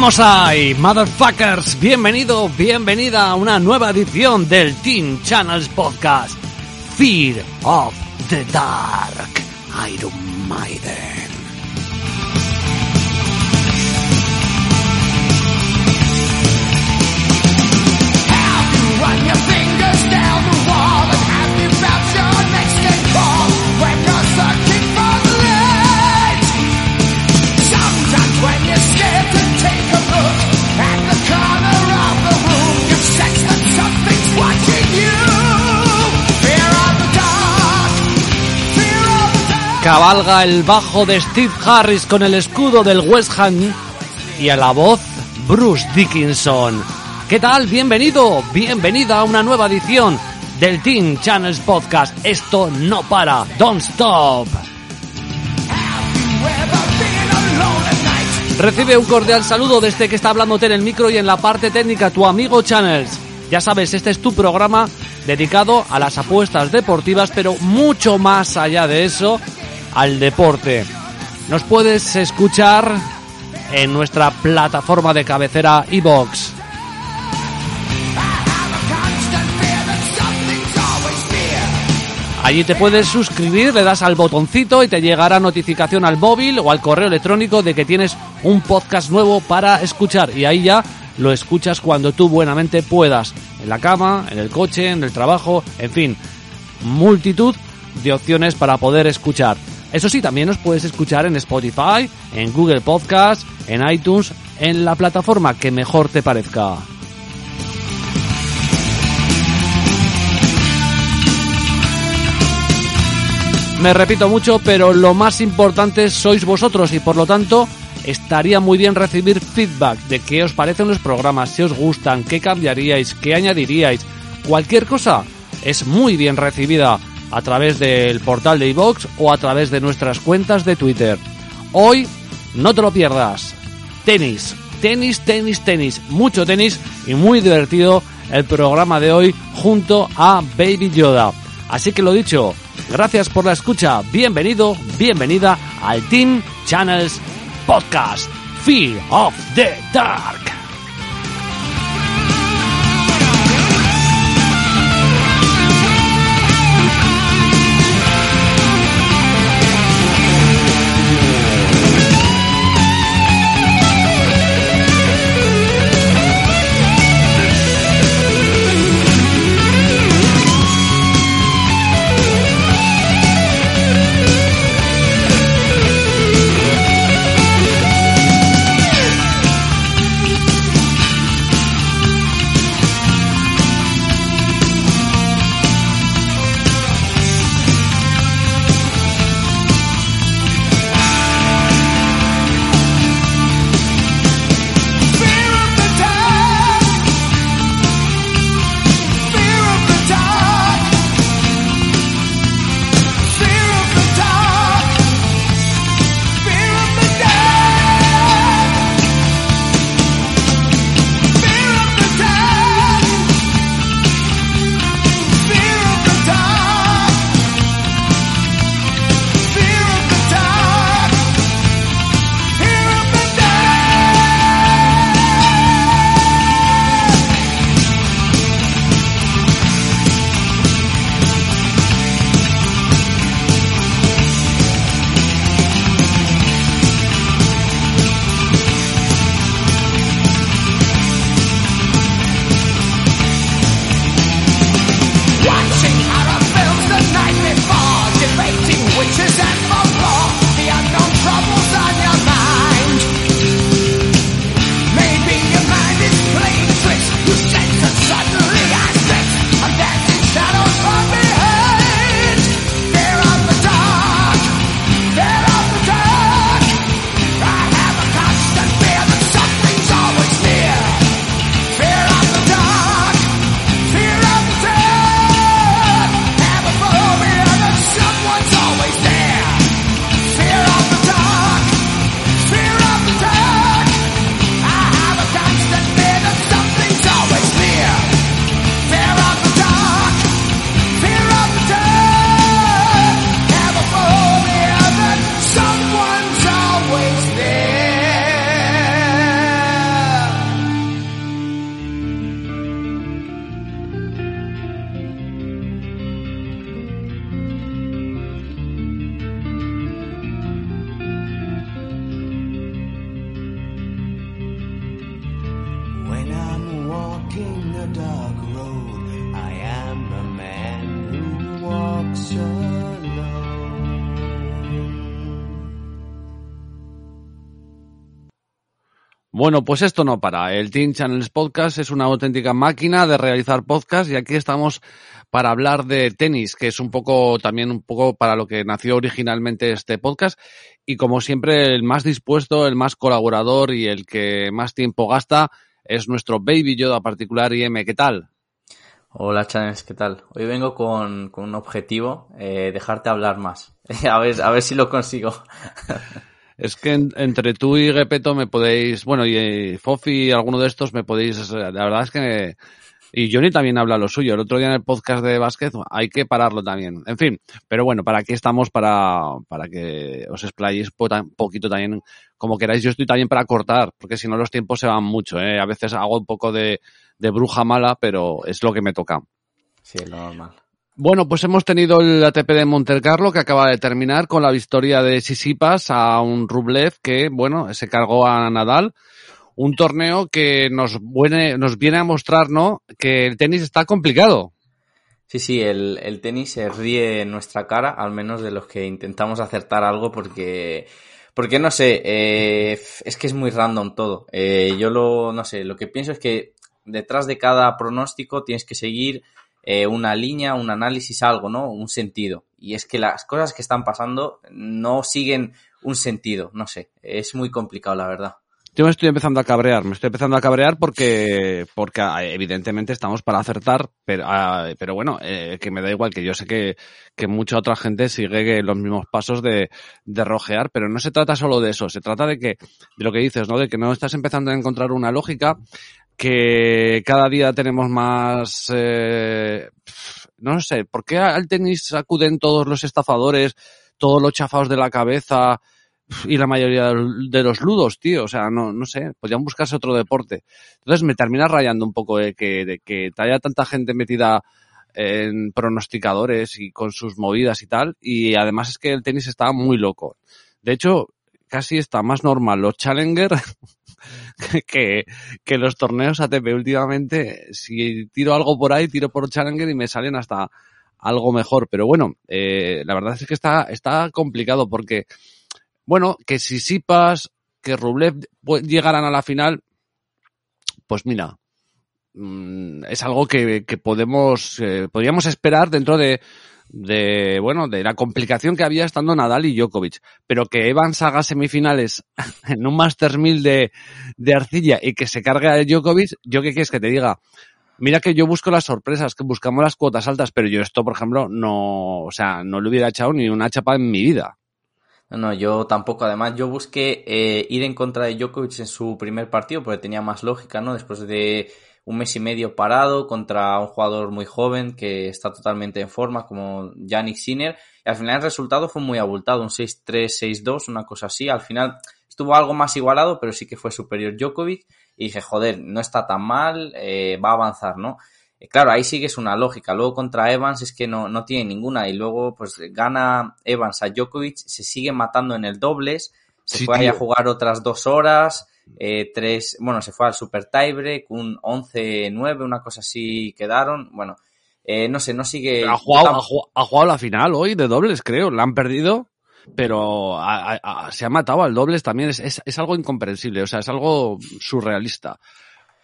Vamos ahí, motherfuckers. Bienvenido, bienvenida a una nueva edición del Teen Channels Podcast. Fear of the Dark. Iron Maiden. Cabalga el bajo de Steve Harris con el escudo del West Ham y a la voz Bruce Dickinson. ¿Qué tal? Bienvenido, bienvenida a una nueva edición del Teen Channels Podcast. Esto no para, don't stop. Recibe un cordial saludo desde que está hablándote en el micro y en la parte técnica tu amigo Channels. Ya sabes, este es tu programa dedicado a las apuestas deportivas, pero mucho más allá de eso, al deporte. Nos puedes escuchar en nuestra plataforma de cabecera iBox. Allí te puedes suscribir, le das al botoncito y te llegará notificación al móvil o al correo electrónico de que tienes un podcast nuevo para escuchar y ahí ya lo escuchas cuando tú buenamente puedas, en la cama, en el coche, en el trabajo, en fin, multitud de opciones para poder escuchar. Eso sí, también nos puedes escuchar en Spotify, en Google Podcast, en iTunes, en la plataforma que mejor te parezca. Me repito mucho, pero lo más importante sois vosotros y por lo tanto estaría muy bien recibir feedback de qué os parecen los programas, si os gustan, qué cambiaríais, qué añadiríais. Cualquier cosa es muy bien recibida a través del portal de iVox o a través de nuestras cuentas de Twitter. Hoy no te lo pierdas. Tenis, tenis, tenis, tenis, mucho tenis y muy divertido el programa de hoy junto a Baby Yoda. Así que lo dicho, gracias por la escucha, bienvenido, bienvenida al Team Channels Podcast, Fear of the Dark. Bueno, pues esto no para. El Teen Channels Podcast es una auténtica máquina de realizar podcast y aquí estamos para hablar de tenis, que es un poco también un poco para lo que nació originalmente este podcast y como siempre el más dispuesto, el más colaborador y el que más tiempo gasta es nuestro Baby Yoda particular IM. ¿Qué tal? Hola Channels, ¿qué tal? Hoy vengo con, con un objetivo, eh, dejarte hablar más. a ver, a ver si lo consigo. Es que en- entre tú y Repeto me podéis, bueno, y eh, Fofi y alguno de estos me podéis, la verdad es que, y Johnny también habla lo suyo. El otro día en el podcast de básquet hay que pararlo también. En fin, pero bueno, para aquí estamos para, para que os explayéis un poquito también como queráis. Yo estoy también para cortar, porque si no los tiempos se van mucho, ¿eh? A veces hago un poco de, de bruja mala, pero es lo que me toca. Sí, es lo normal. Bueno, pues hemos tenido el ATP de Montecarlo que acaba de terminar con la victoria de Sisipas a un Rublev que, bueno, se cargó a Nadal. Un torneo que nos, viene, nos viene a mostrar, ¿no? Que el tenis está complicado. Sí, sí, el, tenis se ríe en nuestra cara, al menos de los que intentamos acertar algo, porque, porque no sé, eh, es que es muy random todo. Eh, yo lo, no sé, lo que pienso es que detrás de cada pronóstico tienes que seguir eh, una línea, un análisis, algo, ¿no? Un sentido. Y es que las cosas que están pasando no siguen un sentido, no sé, es muy complicado, la verdad. Yo me estoy empezando a cabrear, me estoy empezando a cabrear porque, porque ah, evidentemente estamos para acertar, pero, ah, pero bueno, eh, que me da igual, que yo sé que, que mucha otra gente sigue los mismos pasos de, de rojear, pero no se trata solo de eso, se trata de que, de lo que dices, ¿no? De que no estás empezando a encontrar una lógica, que cada día tenemos más, eh, no sé, ¿por qué al tenis acuden todos los estafadores, todos los chafados de la cabeza? y la mayoría de los ludos, tío. O sea, no, no sé, podrían buscarse otro deporte. Entonces me termina rayando un poco de que, de que haya tanta gente metida en pronosticadores y con sus movidas y tal. Y además es que el tenis está muy loco. De hecho, casi está más normal los Challenger que, que los torneos ATP últimamente. Si tiro algo por ahí, tiro por Challenger y me salen hasta algo mejor. Pero bueno, eh, la verdad es que está, está complicado porque bueno, que si Sipas, que Rublev llegaran a la final, pues mira, mmm, es algo que, que podemos, eh, podríamos esperar dentro de, de, bueno, de la complicación que había estando Nadal y Djokovic. Pero que Evans haga semifinales en un Masters 1000 de, de arcilla y que se cargue a Djokovic, yo qué quieres que te diga. Mira que yo busco las sorpresas, que buscamos las cuotas altas, pero yo esto, por ejemplo, no, o sea, no le hubiera echado ni una chapa en mi vida. No, no, yo tampoco. Además, yo busqué eh, ir en contra de Djokovic en su primer partido porque tenía más lógica, ¿no? Después de un mes y medio parado contra un jugador muy joven que está totalmente en forma, como Yannick Sinner. Y al final el resultado fue muy abultado, un 6-3, 6-2, una cosa así. Al final estuvo algo más igualado, pero sí que fue superior Djokovic. Y dije, joder, no está tan mal, eh, va a avanzar, ¿no? Claro, ahí sigues una lógica. Luego contra Evans es que no, no tiene ninguna. Y luego, pues gana Evans a Djokovic, se sigue matando en el dobles. Se Sí, ahí a jugar otras dos horas. Eh, tres, bueno, se fue al super tiebreak, un 11-9, una cosa así quedaron. Bueno, eh, no sé, no sigue. ha, jugado, ha, jugado, ha jugado la final hoy de dobles, creo. La han perdido, pero se ha matado al dobles también. Es, es, es algo incomprensible, o sea, es algo surrealista.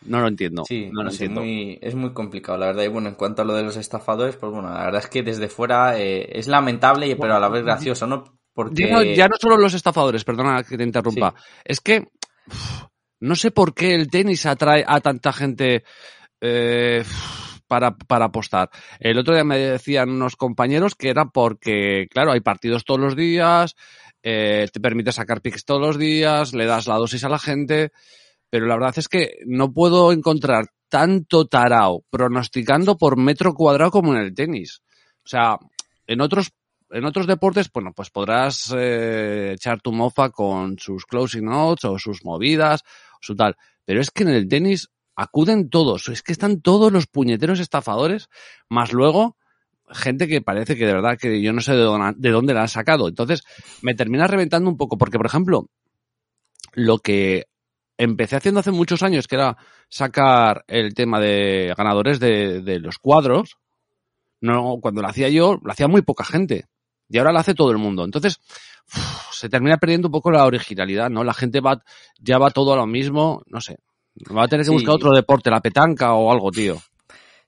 No lo entiendo. Sí, no lo entiendo. muy- es muy complicado, la verdad. Y bueno, en cuanto a lo de los estafadores, pues bueno, la verdad es que desde fuera eh, es lamentable, pero a la vez gracioso, ¿no? Porque... Ya, no, ya no solo los estafadores, perdona que te interrumpa. Es que no sé por qué el tenis atrae a tanta gente eh, para, para apostar. El otro día me decían unos compañeros que era porque, claro, hay partidos todos los días, eh, te permite sacar picks todos los días, le das la dosis a la gente, pero la verdad es que no puedo encontrar tanto tarao pronosticando por metro cuadrado como en el tenis. O sea, en otros en otros deportes, bueno, pues podrás eh, echar tu mofa con sus closing notes o sus movidas su tal. Pero es que en el tenis acuden todos. Es que están todos los puñeteros estafadores, más luego gente que parece que de verdad que yo no sé de dónde, de dónde la han sacado. Entonces, me termina reventando un poco, porque, por ejemplo, lo que empecé haciendo hace muchos años, que era sacar el tema de ganadores de, de los cuadros. No, cuando lo hacía yo, lo hacía muy poca gente. Y ahora lo hace todo el mundo. Entonces, uf, se termina perdiendo un poco la originalidad, ¿no? La gente va, ya va todo a lo mismo, no sé. Va a tener que Sí. buscar otro deporte, la petanca o algo, tío.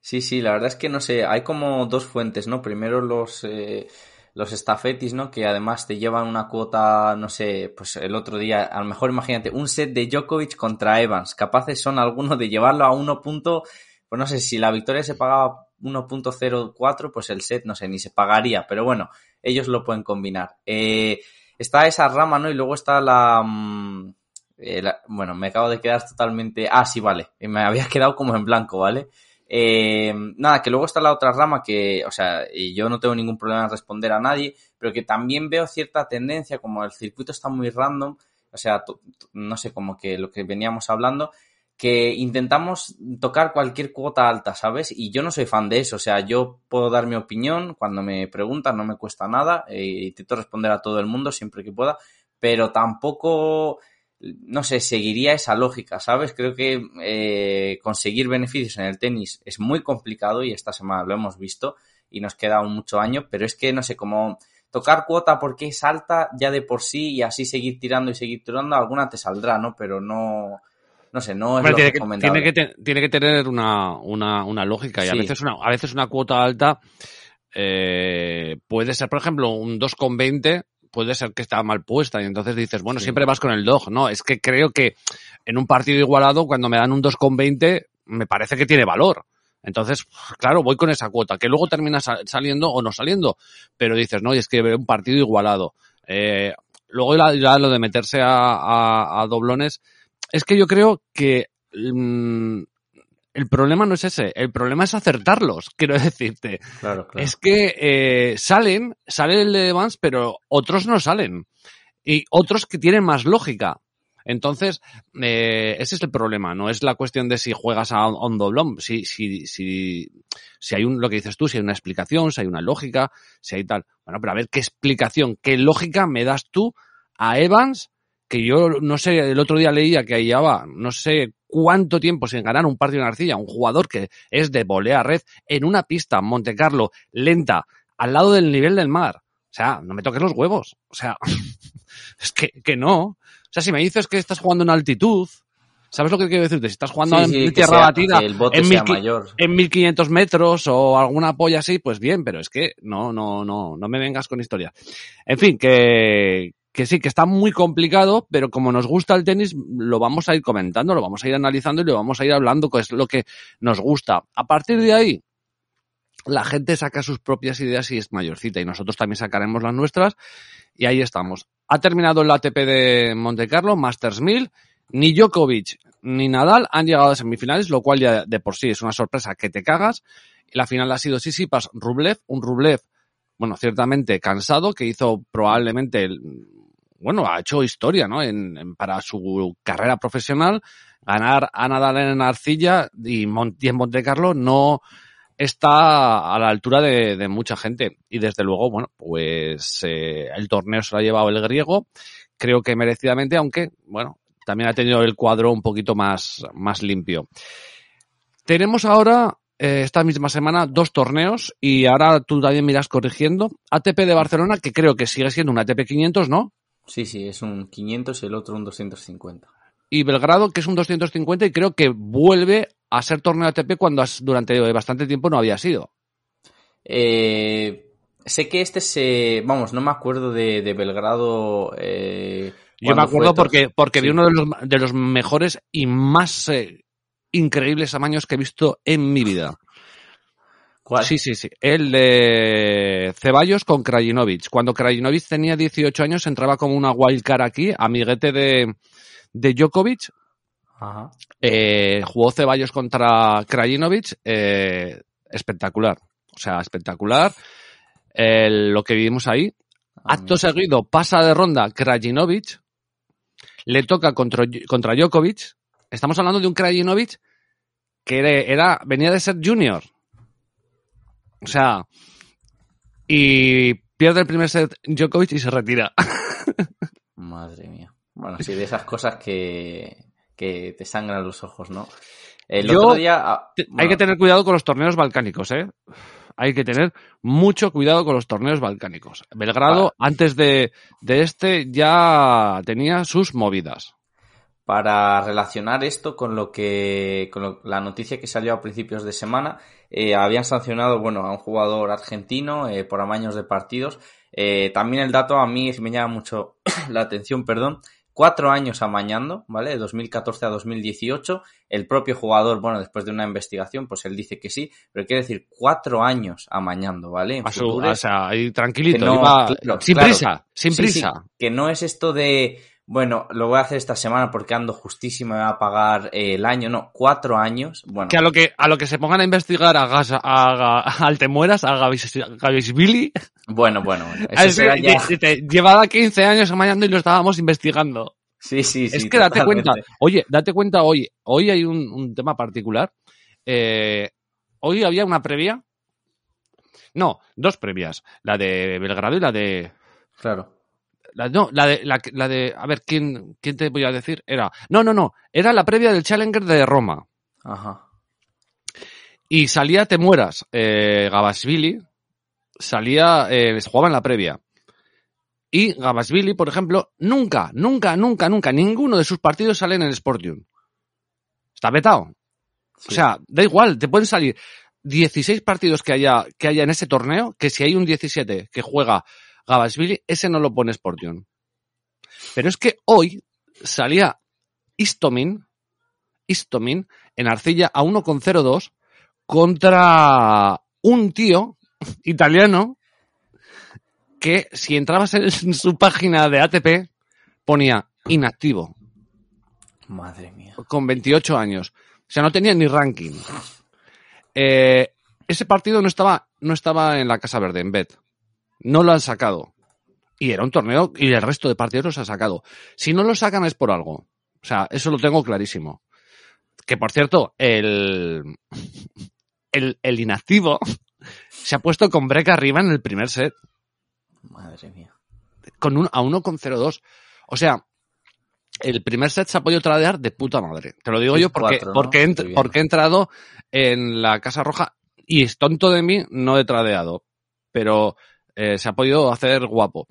Sí, sí, la verdad es que no sé, hay como dos fuentes, ¿no? Primero los, eh, los estafetis, ¿no? Que además te llevan una cuota, no sé, pues el otro día, a lo mejor imagínate, un set de Djokovic contra Evans. Capaces son algunos de llevarlo a 1. punto- Pues no sé, si la victoria se pagaba 1.04, pues el set, no sé, ni se pagaría. Pero bueno, ellos lo pueden combinar. Eh, está esa rama, ¿no? Y luego está la... mm, eh, bueno, me acabo de quedar totalmente... Ah, sí, vale. Me había quedado como en blanco, ¿vale? Eh, nada, que luego está la otra rama que, o sea, yo no tengo ningún problema en responder a nadie, pero que también veo cierta tendencia, como el circuito está muy random, o sea, no sé, como que lo que veníamos hablando, que intentamos tocar cualquier cuota alta, ¿sabes? Y yo no soy fan de eso, o sea, yo puedo dar mi opinión cuando me preguntan, no me cuesta nada, eh, intento responder a todo el mundo siempre que pueda, pero tampoco, no sé, seguiría esa lógica, ¿sabes? Creo que eh, conseguir beneficios en el tenis es muy complicado y esta semana lo hemos visto y nos queda mucho año, pero es que, no sé, como tocar cuota porque es alta ya de por sí y así seguir tirando y seguir tirando, alguna te saldrá, ¿no? Pero no, no sé, no es Hombre, lo tiene, que, tiene, que te- tiene que tener una, una, una lógica y a veces una, a veces una cuota alta eh, puede ser, por ejemplo, un 2,20 puede ser que está mal puesta y entonces dices, bueno, Sí. siempre vas con el dog. No, es que creo que en un partido igualado, cuando me dan un 2,20, me parece que tiene valor. Entonces, claro, voy con esa cuota, que luego termina sa- saliendo o no saliendo, pero dices, no, y es que veo un partido igualado. Eh, luego ya, ya lo de meterse a, a- a doblones, es que yo creo que mm, el problema no es ese, el problema es acertarlos, quiero decirte. Claro, claro. Es que eh, salen, sale el de Evans, pero otros no salen. Y otros que tienen más lógica. Entonces, eh, ese es el problema. No es la cuestión de si juegas a un doblón. Si, si, si, si hay un, lo que dices tú, si hay una explicación, si hay una lógica, si hay tal. Bueno, pero a ver qué explicación, qué lógica me das tú a Evans, que yo no sé, el otro día leía que llevaba no sé cuánto tiempo sin ganar un partido en arcilla, un jugador que es de volea red en una pista, Monte Carlo, lenta, al lado del nivel del mar. O sea, no me toques los huevos. O sea, es que, que no. O sea, si me dices que estás jugando en altitud, ¿sabes lo que quiero decirte? Si estás jugando Sí, en sí, tierra sea- batida, que el bote en, 1500 mayor. en 1500 metros o alguna polla así, pues bien, pero es que no, no, no, no me vengas con historias. En fin, que, que sí, que está muy complicado, pero como nos gusta el tenis, lo vamos a ir comentando, lo vamos a ir analizando y lo vamos a ir hablando, que es lo que nos gusta. A partir de ahí, la gente saca sus propias ideas y es mayorcita y nosotros también sacaremos las nuestras y ahí estamos. Ha terminado el ATP de Monte Carlo, Masters 1000, ni Djokovic ni Nadal han llegado a semifinales, lo cual ya de por sí es una sorpresa que te cagas. La final ha sido Sisipas Rublev, un Rublev, bueno, ciertamente cansado, que hizo probablemente, el- bueno, ha hecho historia, ¿no? En, para su carrera profesional, ganar a Nadal en arcilla y, en Monte Carlo no está a la altura de, de mucha gente. Y desde luego, bueno, pues eh, el torneo se lo ha llevado el griego, creo que merecidamente, aunque, bueno, también ha tenido el cuadro un poquito más, más limpio. Tenemos ahora, eh, esta misma semana, dos torneos y ahora tú también miras corrigiendo. ATP de Barcelona, que creo que sigue siendo un ATP 500, ¿no? Sí, sí, es un 500 y el otro un 250. Y Belgrado, que es un 250 y creo que vuelve a ser torneo ATP cuando durante bastante tiempo no había sido. Eh, sé que este se... Vamos, no me acuerdo de, de Belgrado... Eh, Yo me acuerdo porque, porque vi uno de los, de los mejores y más eh, increíbles amaños que he visto en mi vida. ¿Cuál? Sí, sí, sí. El de Ceballos con Krajinovic. Cuando Krajinovic tenía 18 años entraba como una wildcard aquí, amiguete de, de Djokovic. Ajá. Eh, jugó Ceballos contra Krajinovic. eh, espectacular. O sea, espectacular. Lo que vivimos ahí. Ah, Acto seguido pasa de ronda Krajinovic, le toca contra, contra Djokovic. Estamos hablando de un Krajinovic que era- venía de ser junior. O sea, y pierde el primer set Djokovic y se retira. Madre mía. Bueno, sí, de esas cosas que, que te sangran los ojos, ¿no? El Yo- otro día... ah, Hay que tener cuidado con los torneos balcánicos, ¿eh? Hay que tener mucho cuidado con los torneos balcánicos. Belgrado, antes de, de este, ya tenía sus movidas. Para relacionar esto con lo que con lo- la noticia que salió a principios de semana eh, habían sancionado bueno a un jugador argentino eh, por amaños de partidos Eh, también el dato a mí me llama mucho la atención perdón cuatro años amañando vale de 2014 a 2018 el propio jugador bueno después de una investigación pues él dice que sí pero quiere decir cuatro años amañando vale En A su- o sea, ahí tranquilito, Que no, iba- claro, sin claro. prisa, sin Sí, prisa. sí, que no es esto de, bueno, lo voy a hacer esta semana porque ando justísimo me va a pagar eh, el año, no, cuatro años. Bueno, Que a lo que, a lo que se pongan a investigar a, Gas, a, a, a Altemueras, a bueno, bueno, bueno, eso es será que ya. te- te- llevaba 15 años amañando y lo estábamos investigando. Sí, sí, sí. es que date totalmente. cuenta, oye, date cuenta hoy, hoy hay un, un tema particular. Eh, hoy había una previa. No, dos previas. La de Belgrado y la de. Claro. La, no, la de. La, la de. A ver, ¿quién, ¿quién te voy a decir? Era. No, no, no. Era la previa del Challenger de Roma. Ajá. Y salía Te mueras. Eh, Gabasvili salía. Eh, jugaba en la previa. Y Gabasvili, por ejemplo, nunca, nunca, nunca, nunca, ninguno de sus partidos sale en el Sportium. Está vetado. Sí. O sea, da igual, te pueden salir 16 partidos que haya, que haya en ese torneo, que si hay un 17 que juega Gabasvili, ese no lo pone Sportium. Pero es que hoy salía Istomin, Istomin en Arcilla a 1,02 contra un tío italiano que si entrabas en su página de ATP ponía inactivo Madre mía. con 28 años. O sea, no tenía ni ranking. Eh, ese partido no estaba, no estaba en la Casa Verde, en Bet. No lo han sacado. Y era un torneo y el resto de partidos los han sacado. Si no lo sacan es por algo. O sea, eso lo tengo clarísimo. Que por cierto, el, el, el inactivo se ha puesto con break arriba en el primer set. Madre mía. Con un, a 1,02. O sea, el primer set se ha podido tradear de puta madre. Te lo digo yo porque, cuatro, ¿no? porque, he porque he entrado en la Casa Roja y es tonto de mí, no he tradeado. Pero eh, se ha podido hacer guapo.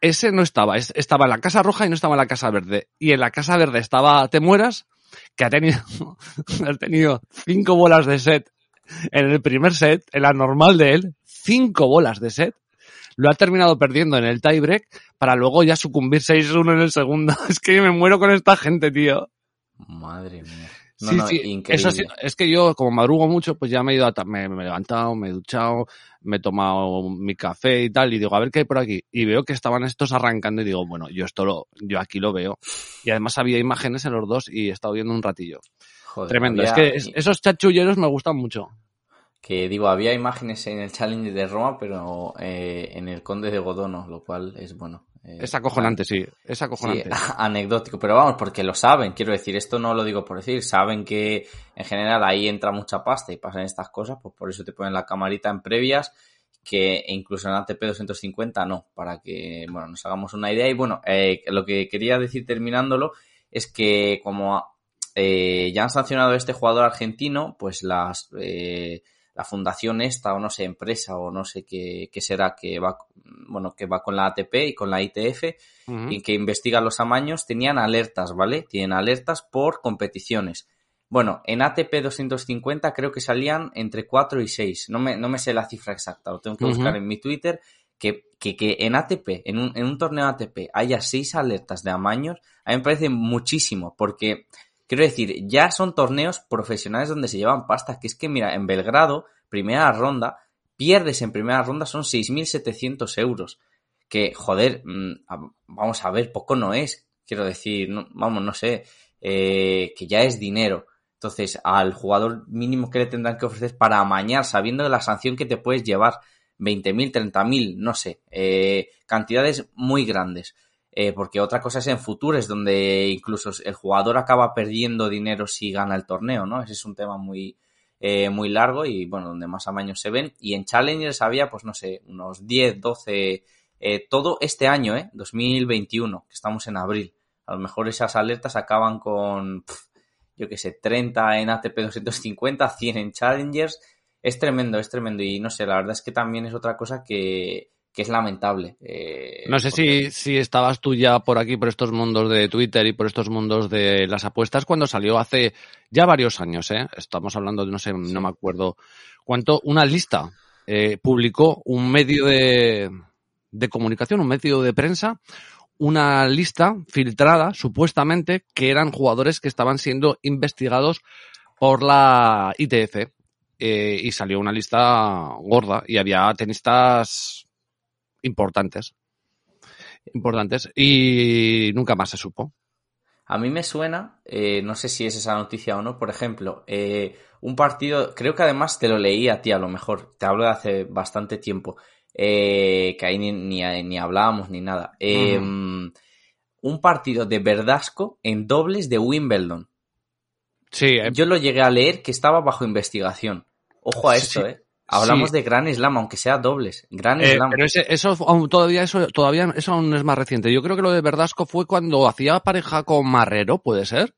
Ese no estaba, es- estaba en la Casa Roja y no estaba en la Casa Verde. Y en la Casa Verde estaba Te Mueras, que ha tenido, ha tenido cinco bolas de set en el primer set, en la normal de él, cinco bolas de set. Lo ha terminado perdiendo en el tiebreak para luego ya sucumbir 6-1 en el segundo. Es que me muero con esta gente, tío. Madre mía. No, sí, no, sí. increíble. Eso sí, es que yo, como madrugo mucho, pues ya me he ido a, me he levantado, me he duchado, me he tomado mi café y tal, y digo, a ver qué hay por aquí. Y veo que estaban estos arrancando y digo, bueno, yo esto lo, yo aquí lo veo. Y además había imágenes en los dos y he estado viendo un ratillo. Joder, Tremendo. había- Es que es- esos chachulleros me gustan mucho. Que digo, había imágenes en el Challenge de Roma, pero eh, en el Conde de Godono, lo cual es bueno. eh, Es acojonante, sí. Es Sí, acojonante. anecdótico, pero vamos, porque lo saben, quiero decir, esto no lo digo por decir, saben que en general ahí entra mucha pasta y pasan estas cosas, pues por eso te ponen la camarita en previas, que incluso en ATP 250 no, para que, bueno, nos hagamos una idea. Y bueno, eh, lo que quería decir terminándolo es que como eh, ya han sancionado a este jugador argentino, pues las... la fundación esta, o no sé, empresa, o no sé qué, qué será, que va, bueno, que va con la ATP y con la ITF, y que investiga los amaños, tenían alertas, ¿vale? Tienen alertas por competiciones. Bueno, en ATP 250 creo que salían entre 4 y 6. No me, no me sé la cifra exacta, lo tengo que buscar en mi Twitter. Que, que, que en ATP, en un, en un torneo ATP, haya 6 alertas de amaños, a mí me parece muchísimo, porque quiero decir, ya son torneos profesionales donde se llevan pasta. Que es que, mira, en Belgrado, primera ronda, pierdes en primera ronda son 6.700 euros que, joder, mm, vamos a ver, poco no es. Quiero decir, no- vamos, no sé, eh, que ya es dinero. Entonces, al jugador mínimo que le tendrán que ofrecer para amañar, sabiendo de la sanción que te puedes llevar, 20.000, 30.000, no sé, eh, cantidades muy grandes. Eh, porque otra cosa es en futures, donde incluso el jugador acaba perdiendo dinero si gana el torneo, ¿no? Ese es un tema muy, eh, muy largo y, bueno, donde más amaños se ven. Y en Challengers había, pues no sé, unos 10, 12 eh, todo este año, ¿eh? 2021, que estamos en abril. A lo mejor esas alertas acaban con, pf, yo qué sé, 30 en ATP 250, 100 en Challengers. Es tremendo, es tremendo. Y no sé, la verdad es que también es otra cosa que, que es lamentable. eh, No sé porque- si, si estabas tú ya por aquí, por estos mundos de Twitter y por estos mundos de las apuestas, cuando salió hace ya varios años, ¿eh? Estamos hablando de, no sé, no me acuerdo cuánto, una lista. eh, publicó un medio de, de comunicación, un medio de prensa, una lista filtrada, supuestamente, que eran jugadores que estaban siendo investigados por la ITF. eh, y salió una lista gorda y había tenistas importantes. Importantes. Y nunca más se supo. A mí me suena, eh, no sé si es esa noticia o no, por ejemplo, eh, un partido, creo que además te lo leí a ti a lo mejor, te hablo de hace bastante tiempo, eh, que ahí ni, ni, ni hablábamos ni nada. Eh, Un partido de Verdasco en dobles de Wimbledon. Sí, Yo lo llegué a leer que estaba bajo investigación. Ojo a Sí, esto, sí. eh. Hablamos Sí. de Gran Slam, aunque sea dobles. Gran eh, Slam. pero ese- eso aún todavía eso todavía eso aún es más reciente. Yo creo que lo de Verdasco fue cuando hacía pareja con Marrero, ¿puede ser?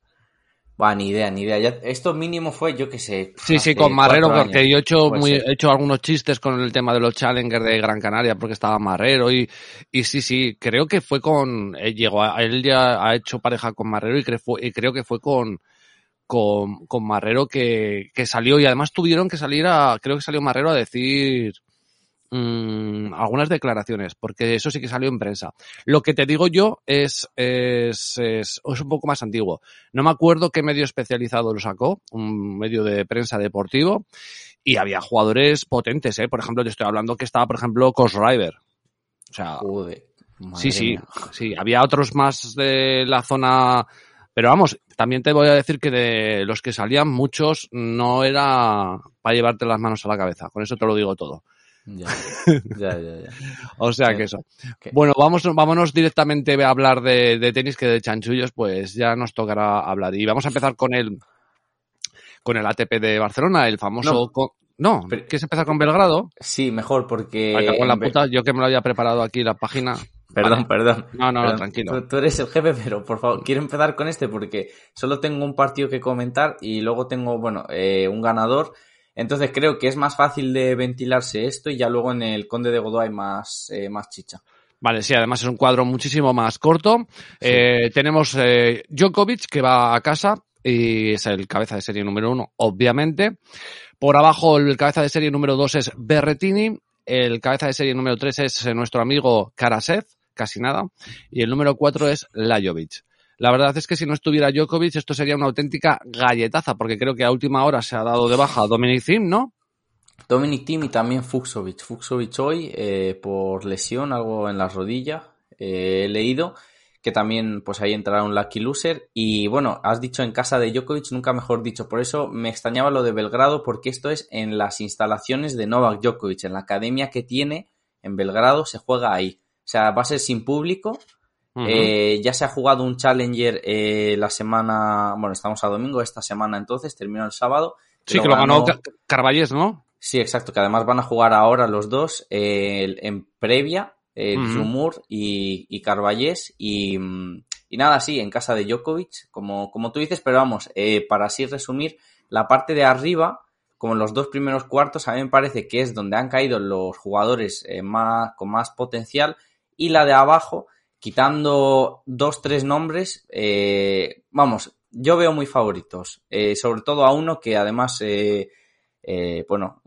Buah, ni idea, ni idea. Ya- esto mínimo fue, yo qué sé. Sí, sí, con Marrero, porque años. yo he hecho, muy, he hecho algunos chistes con el tema de los Challengers de Gran Canaria, porque estaba Marrero y, y sí, sí, creo que fue con, eh, llegó él ya ha hecho pareja con Marrero y, cre- fue- y creo que fue con, con, con Marrero que, que salió y además tuvieron que salir a, creo que salió Marrero a decir, mm, algunas declaraciones, porque eso sí que salió en prensa. Lo que te digo yo es, es, es, es un poco más antiguo. No me acuerdo qué medio especializado lo sacó, un medio de prensa deportivo, y había jugadores potentes, ¿eh? Por ejemplo, te estoy hablando que estaba, por ejemplo, Cosriver. O sea, Joder. sí, sí, mía. sí. Había otros más de la zona, pero vamos, también te voy a decir que de los que salían, muchos no era para llevarte las manos a la cabeza. Con eso te lo digo todo. Ya, ya, ya. ya. O sea que eso. Bueno, vamos, vámonos directamente a hablar de, de tenis que de chanchullos, pues ya nos tocará hablar. Y vamos a empezar con el con el ATP de Barcelona, el famoso. No. co- No, Pero- ¿quieres empezar con Belgrado? Sí, mejor porque... La puta, yo que me lo había preparado aquí la página. Perdón, Vale. perdón. No, no, tranquilo. Tú, tú eres el jefe, pero por favor, quiero empezar con este porque solo tengo un partido que comentar y luego tengo, bueno, eh, un ganador. Entonces creo que es más fácil de ventilarse esto y ya luego en el Conde de Godó hay más, eh, más chicha. Vale, sí, además es un cuadro muchísimo más corto. Eh, tenemos eh, Djokovic que va a casa y es el cabeza de serie número uno, obviamente. Por abajo el cabeza de serie número dos es Berretini. El cabeza de serie número tres es eh, nuestro amigo Karasev, casi nada. Y el número cuatro es Lajovic. La verdad es que si no estuviera Djokovic esto sería una auténtica galletaza, porque creo que a última hora se ha dado de baja Dominic Thiem, ¿no? Dominic Thiem y también Fuxovic. Fuxovic hoy eh, por lesión, algo en la rodilla, eh, he leído que también pues ahí entrará un lucky loser y bueno, has dicho en casa de Djokovic, nunca mejor dicho, por eso me extrañaba lo de Belgrado porque esto es en las instalaciones de Novak Djokovic, en la academia que tiene en Belgrado se juega ahí. O sea, va a ser sin público. Eh, ya se ha jugado un Challenger eh, la semana, bueno, estamos a domingo, esta semana entonces, terminó el sábado. sí, que lo ganó Ca- Carballés, ¿no? Sí, exacto, que además van a jugar ahora los dos eh, en previa, eh. Zumur y, y Carballés, y, y nada, sí, en casa de Djokovic, como, como tú dices, pero vamos, eh, para así resumir, la parte de arriba, como los dos primeros cuartos, a mí me parece que es donde han caído los jugadores más, con más potencial, y la de abajo, quitando dos, tres nombres, eh, vamos, yo veo muy favoritos, eh, sobre todo a uno que además, eh, eh, bueno,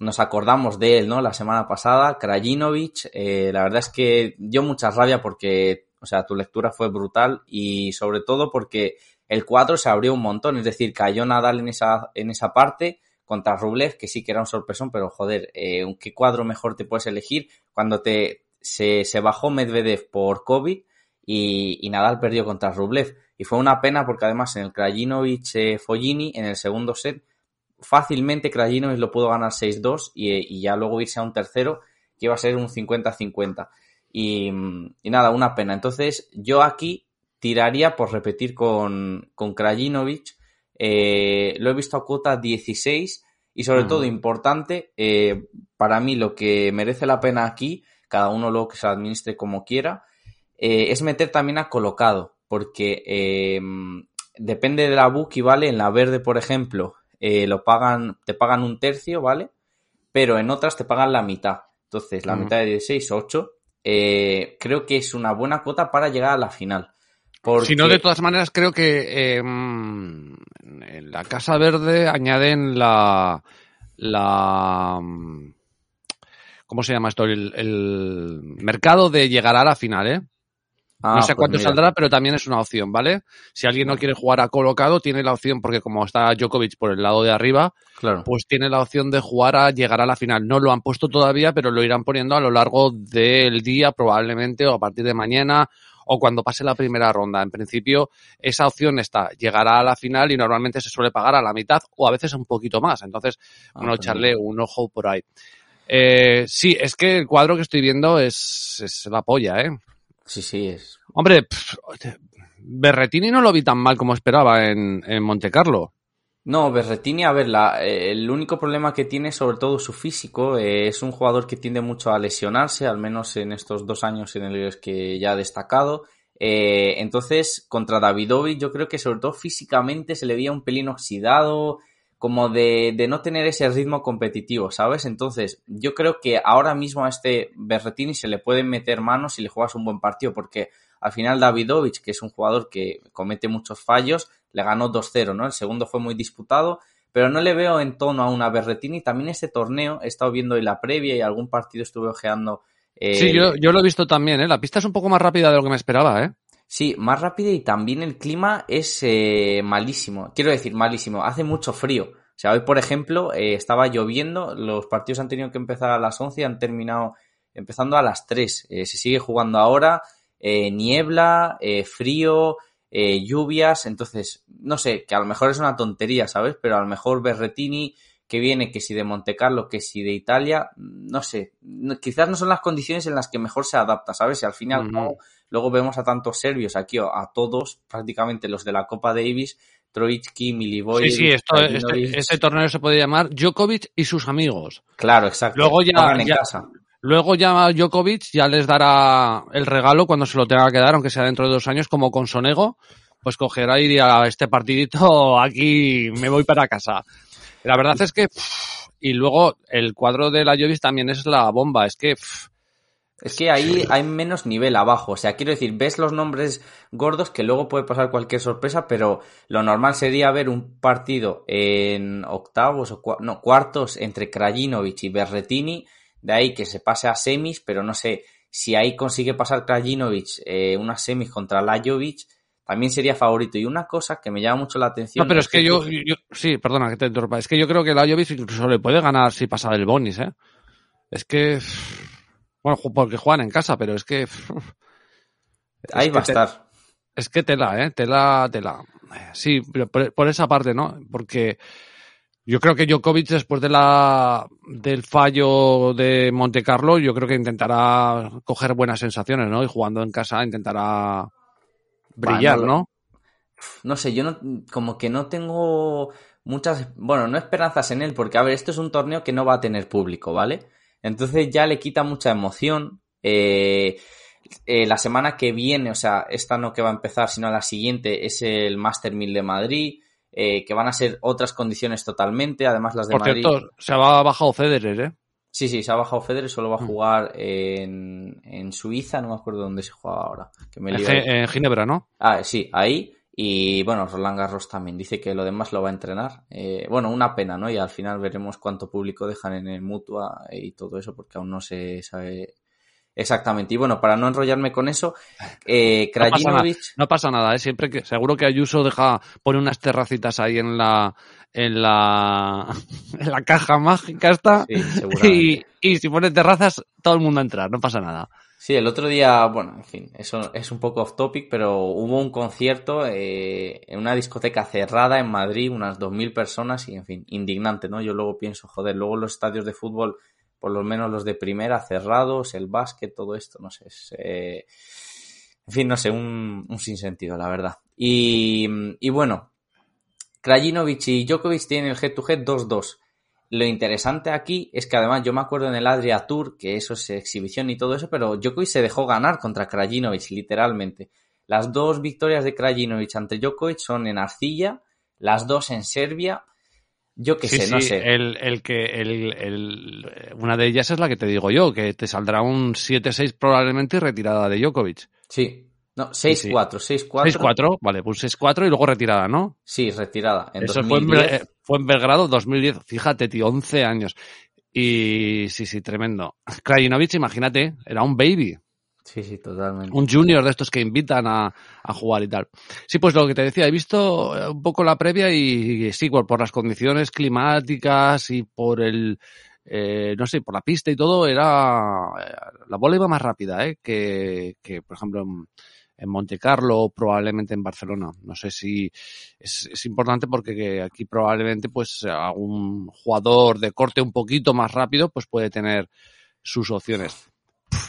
nos acordamos de él, ¿no? La semana pasada, Krajinovic, eh, la verdad es que dio mucha rabia porque, o sea, tu lectura fue brutal y sobre todo porque el cuadro se abrió un montón, es decir, cayó Nadal en esa, en esa parte contra Rublev, que sí que era un sorpresón, pero joder, ¿qué cuadro mejor te puedes elegir cuando te se, se bajó Medvedev por COVID y, y Nadal perdió contra Rublev? Y fue una pena porque además en el Krajinovic eh, en el segundo set, fácilmente Krajinovic lo pudo ganar 6-2 y, y ya luego irse a un tercero que iba a ser un 50-50. Y, y nada, una pena. Entonces yo aquí tiraría por repetir con, con Krajinovic. Eh, lo he visto a cuota 16 y sobre todo importante, eh, para mí lo que merece la pena aquí, cada uno lo que se administre como quiera, eh, es meter también a colocado. porque eh, depende de la bookie, ¿vale? En la verde, por ejemplo, eh, lo pagan, te pagan un tercio, ¿vale? Pero en otras te pagan la mitad. Entonces, la mitad de 16, 8, eh, creo que es una buena cuota para llegar a la final. Porque... Si no, de todas maneras, creo que eh, mm, en la Casa Verde añaden la. la mm, ¿Cómo se llama esto? El, el mercado de llegar a la final, ¿eh? Ah, no sé pues cuánto saldrá, pero también es una opción, ¿vale? Si alguien no quiere jugar a colocado, tiene la opción, porque como está Djokovic por el lado de arriba, Claro. pues tiene la opción de jugar a llegar a la final. No lo han puesto todavía, pero lo irán poniendo a lo largo del día, probablemente, o a partir de mañana, o cuando pase la primera ronda. En principio, esa opción está, llegará a la final y normalmente se suele pagar a la mitad o a veces un poquito más. Entonces, Ah, bueno, pues echarle un ojo por ahí. Eh, sí, es que el cuadro que estoy viendo es, es la polla, ¿eh? Sí, sí, es. Hombre, pff, Berretini no lo vi tan mal como esperaba en, en Monte Carlo. No, Berretini, a ver, la- eh, el único problema que tiene sobre todo su físico. eh, es un jugador que tiende mucho a lesionarse, al menos en estos dos años en los que ya ha destacado. Eh, entonces, contra Davidovic, yo creo que sobre todo físicamente se le veía un pelín oxidado, como de, de no tener ese ritmo competitivo, ¿sabes? Entonces, yo creo que ahora mismo a este Berretini se le pueden meter manos si le juegas un buen partido, porque al final Davidovic, que es un jugador que comete muchos fallos, le ganó 2-0, ¿no? El segundo fue muy disputado, pero no le veo en tono a una Berretini. También este torneo, he estado viendo hoy la previa y algún partido estuve ojeando. eh, Sí, yo, yo lo he visto también, ¿eh? La pista es un poco más rápida de lo que me esperaba, ¿eh? Sí, más rápido y también el clima es eh, malísimo. Quiero decir, malísimo. Hace mucho frío. O sea, hoy, por ejemplo, eh, estaba lloviendo. Los partidos han tenido que empezar a las 11 y han terminado empezando a las 3. Eh, se sigue jugando ahora. eh, niebla, frío, lluvias. Entonces, no sé, que a lo mejor es una tontería, ¿sabes? Pero a lo mejor Berretini, que viene, que si de Monte Carlo, que si de Italia, no sé. quizás no son las condiciones en las que mejor se adapta, ¿sabes? Y al final, Ujú. Luego vemos a tantos serbios aquí, a todos, prácticamente los de la Copa Davis, Troitsky, Milivojevic, Sí, sí, esto, este, este torneo se puede llamar Djokovic y sus amigos. Claro, exacto. Luego ya- en ya- casa. Luego ya Djokovic ya les dará el regalo cuando se lo tenga que dar, aunque sea dentro de dos años, como con Sonego, pues cogerá y dirá, este partidito aquí me voy para casa. La verdad es que, pff, y luego el cuadro de la Jovis también es la bomba, es que, pff, Es que ahí hay menos nivel abajo. O sea, quiero decir, ves los nombres gordos que luego puede pasar cualquier sorpresa, pero lo normal sería ver un partido en octavos o cua- no, cuartos entre Krajinovic y Berretini, de ahí que se pase a semis, pero no sé si ahí consigue pasar Krajinovic eh, unas semis contra Lajovic, también sería favorito. Y una cosa que me llama mucho la atención. no, pero es que yo, sí, perdona que te interrumpa, es que yo creo que la Jovis incluso le puede ganar si pasa del Bonis, eh. Es que, bueno, porque juegan en casa, pero es que, ahí es va a que te- estar. Es que tela, ¿eh? Tela, tela. Sí, pero por, por esa parte, ¿no? Porque yo creo que Djokovic, después de la, del fallo de Monte Carlo, yo creo que intentará coger buenas sensaciones, ¿no? Y jugando en casa intentará brillar, Bueno, ¿no? no sé, yo no, como que no tengo muchas, bueno, no esperanzas en él, porque a ver, esto es un torneo que no va a tener público, ¿vale? Entonces ya le quita mucha emoción. Eh, eh, la semana que viene, o sea, esta no que va a empezar, sino la siguiente, es el Master 1000 de Madrid, eh, que van a ser otras condiciones totalmente, además las de Por Madrid. cierto, se ha bajado Federer, ¿eh? Sí, sí, se ha bajado Federer, solo va a Mm. jugar en, en Suiza, no me acuerdo dónde se juega ahora. Que me En, en Ginebra, ¿no? Ah, sí, ahí. Y bueno, Roland Garros también dice que lo demás lo va a entrenar. Eh, bueno, una pena, ¿no? Y al final veremos cuánto público dejan en el Mutua y todo eso, porque aún no se sabe exactamente. Y bueno, para no enrollarme con eso, eh, No pasa, nada, Krajinovic. no pasa nada, ¿eh? Siempre que, seguro que Ayuso deja, pone unas terracitas ahí en la, en la, en la caja mágica. Sí. Y, y si pone terrazas, todo el mundo a entrar, no pasa nada. Sí, el otro día, bueno, en fin, eso es un poco off topic, pero hubo un concierto eh, en una discoteca cerrada en Madrid, unas 2.000 personas y, en fin, indignante, ¿no? Yo luego pienso, joder, luego los estadios de fútbol, por lo menos los de primera, cerrados, el básquet, todo esto, no sé, es, eh, en fin, no sé, un, un sinsentido, la verdad. Y, y bueno, Krajinovic y Djokovic tienen el head-to-head 2-2. Lo interesante aquí es que además yo me acuerdo en el Adria Tour, que eso es exhibición y todo eso, pero Djokovic se dejó ganar contra Krajinovic, literalmente. las dos victorias de Krajinovic ante Djokovic son en arcilla, las dos en Serbia. Yo qué Sí, sé, no sí, sé. El, el que, el, el- una de ellas es la que te digo yo, que te saldrá un 7-6 probablemente y retirada de Djokovic. Sí. No, 6-4, 6-4. 6-4, vale, pues 6-4 y luego retirada, ¿no? Sí, retirada. En Eso fue en, 2010. Bel- eh, fue en Belgrado 2010. Fíjate, tío, 11 años. Y sí, sí, tremendo. Krajinovic, imagínate, era un baby, Sí, sí, totalmente. un junior de estos que invitan a, jugar y tal. Sí, pues lo que te decía, he visto eh, un poco la previa y, y sí, por, las condiciones climáticas y por el, eh, no sé, por la pista y todo, era, eh, la bola iba más rápida, ¿eh? Que, que por ejemplo, en, Monte Carlo o probablemente en Barcelona. No sé si es, es importante porque que aquí probablemente pues algún jugador de corte un poquito más rápido pues puede tener sus opciones.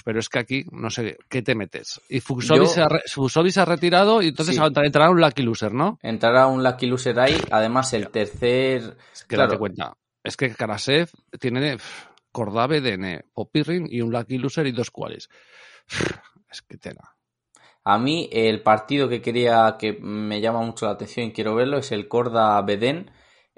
Pero es que aquí, no sé, ¿qué te metes? Y Fuxovic, Yo- se, ha, re- Fuxovic se ha retirado y entonces Sí. entra- entrará un lucky loser, ¿no? Entrará un Lucky Loser ahí. Además, el tercer. Es que Claro. date cuenta. Es que Karasev tiene Cordave, Dene, Popirrin y un lucky loser y dos cuales. Es que tela. A mí, el partido que quería, que me llama mucho la atención y quiero verlo, es el Corda Bedén.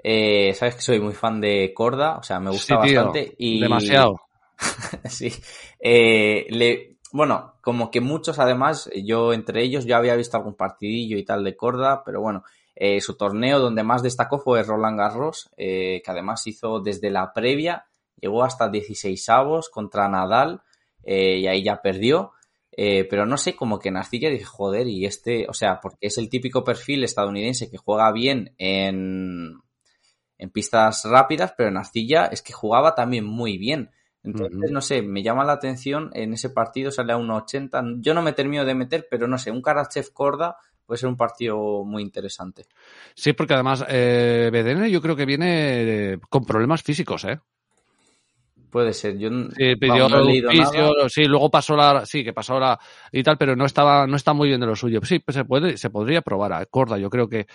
Eh, Sabes que soy muy fan de Corda, o sea, me gusta Sí, tío, bastante. Y... Demasiado. sí. Eh, le, bueno, como que muchos además, yo entre ellos, yo había visto algún partidillo y tal de Corda, pero bueno, eh, su torneo donde más destacó fue Roland Garros, eh, que además hizo desde la previa, llegó hasta 16 avos contra Nadal, y ahí ya perdió. Pero no sé, como que en Arcilla dije, joder, y este, o sea, porque es el típico perfil estadounidense que juega bien en, en pistas rápidas, pero en Arcilla es que jugaba también muy bien. Entonces, no sé, me llama la atención, en ese partido sale a 1.80, yo no me termino de meter, pero no sé, un Karachev Corda puede ser un partido muy interesante. Sí, porque además eh, Bedene yo creo que viene con problemas físicos, ¿eh? Puede ser, yo Sí, pidió no he leído nada. sí, luego pasó la, sí, que pasó la y tal, pero no estaba, no está muy bien de lo suyo. Sí, pues se puede, se podría probar a Corda. Yo creo que,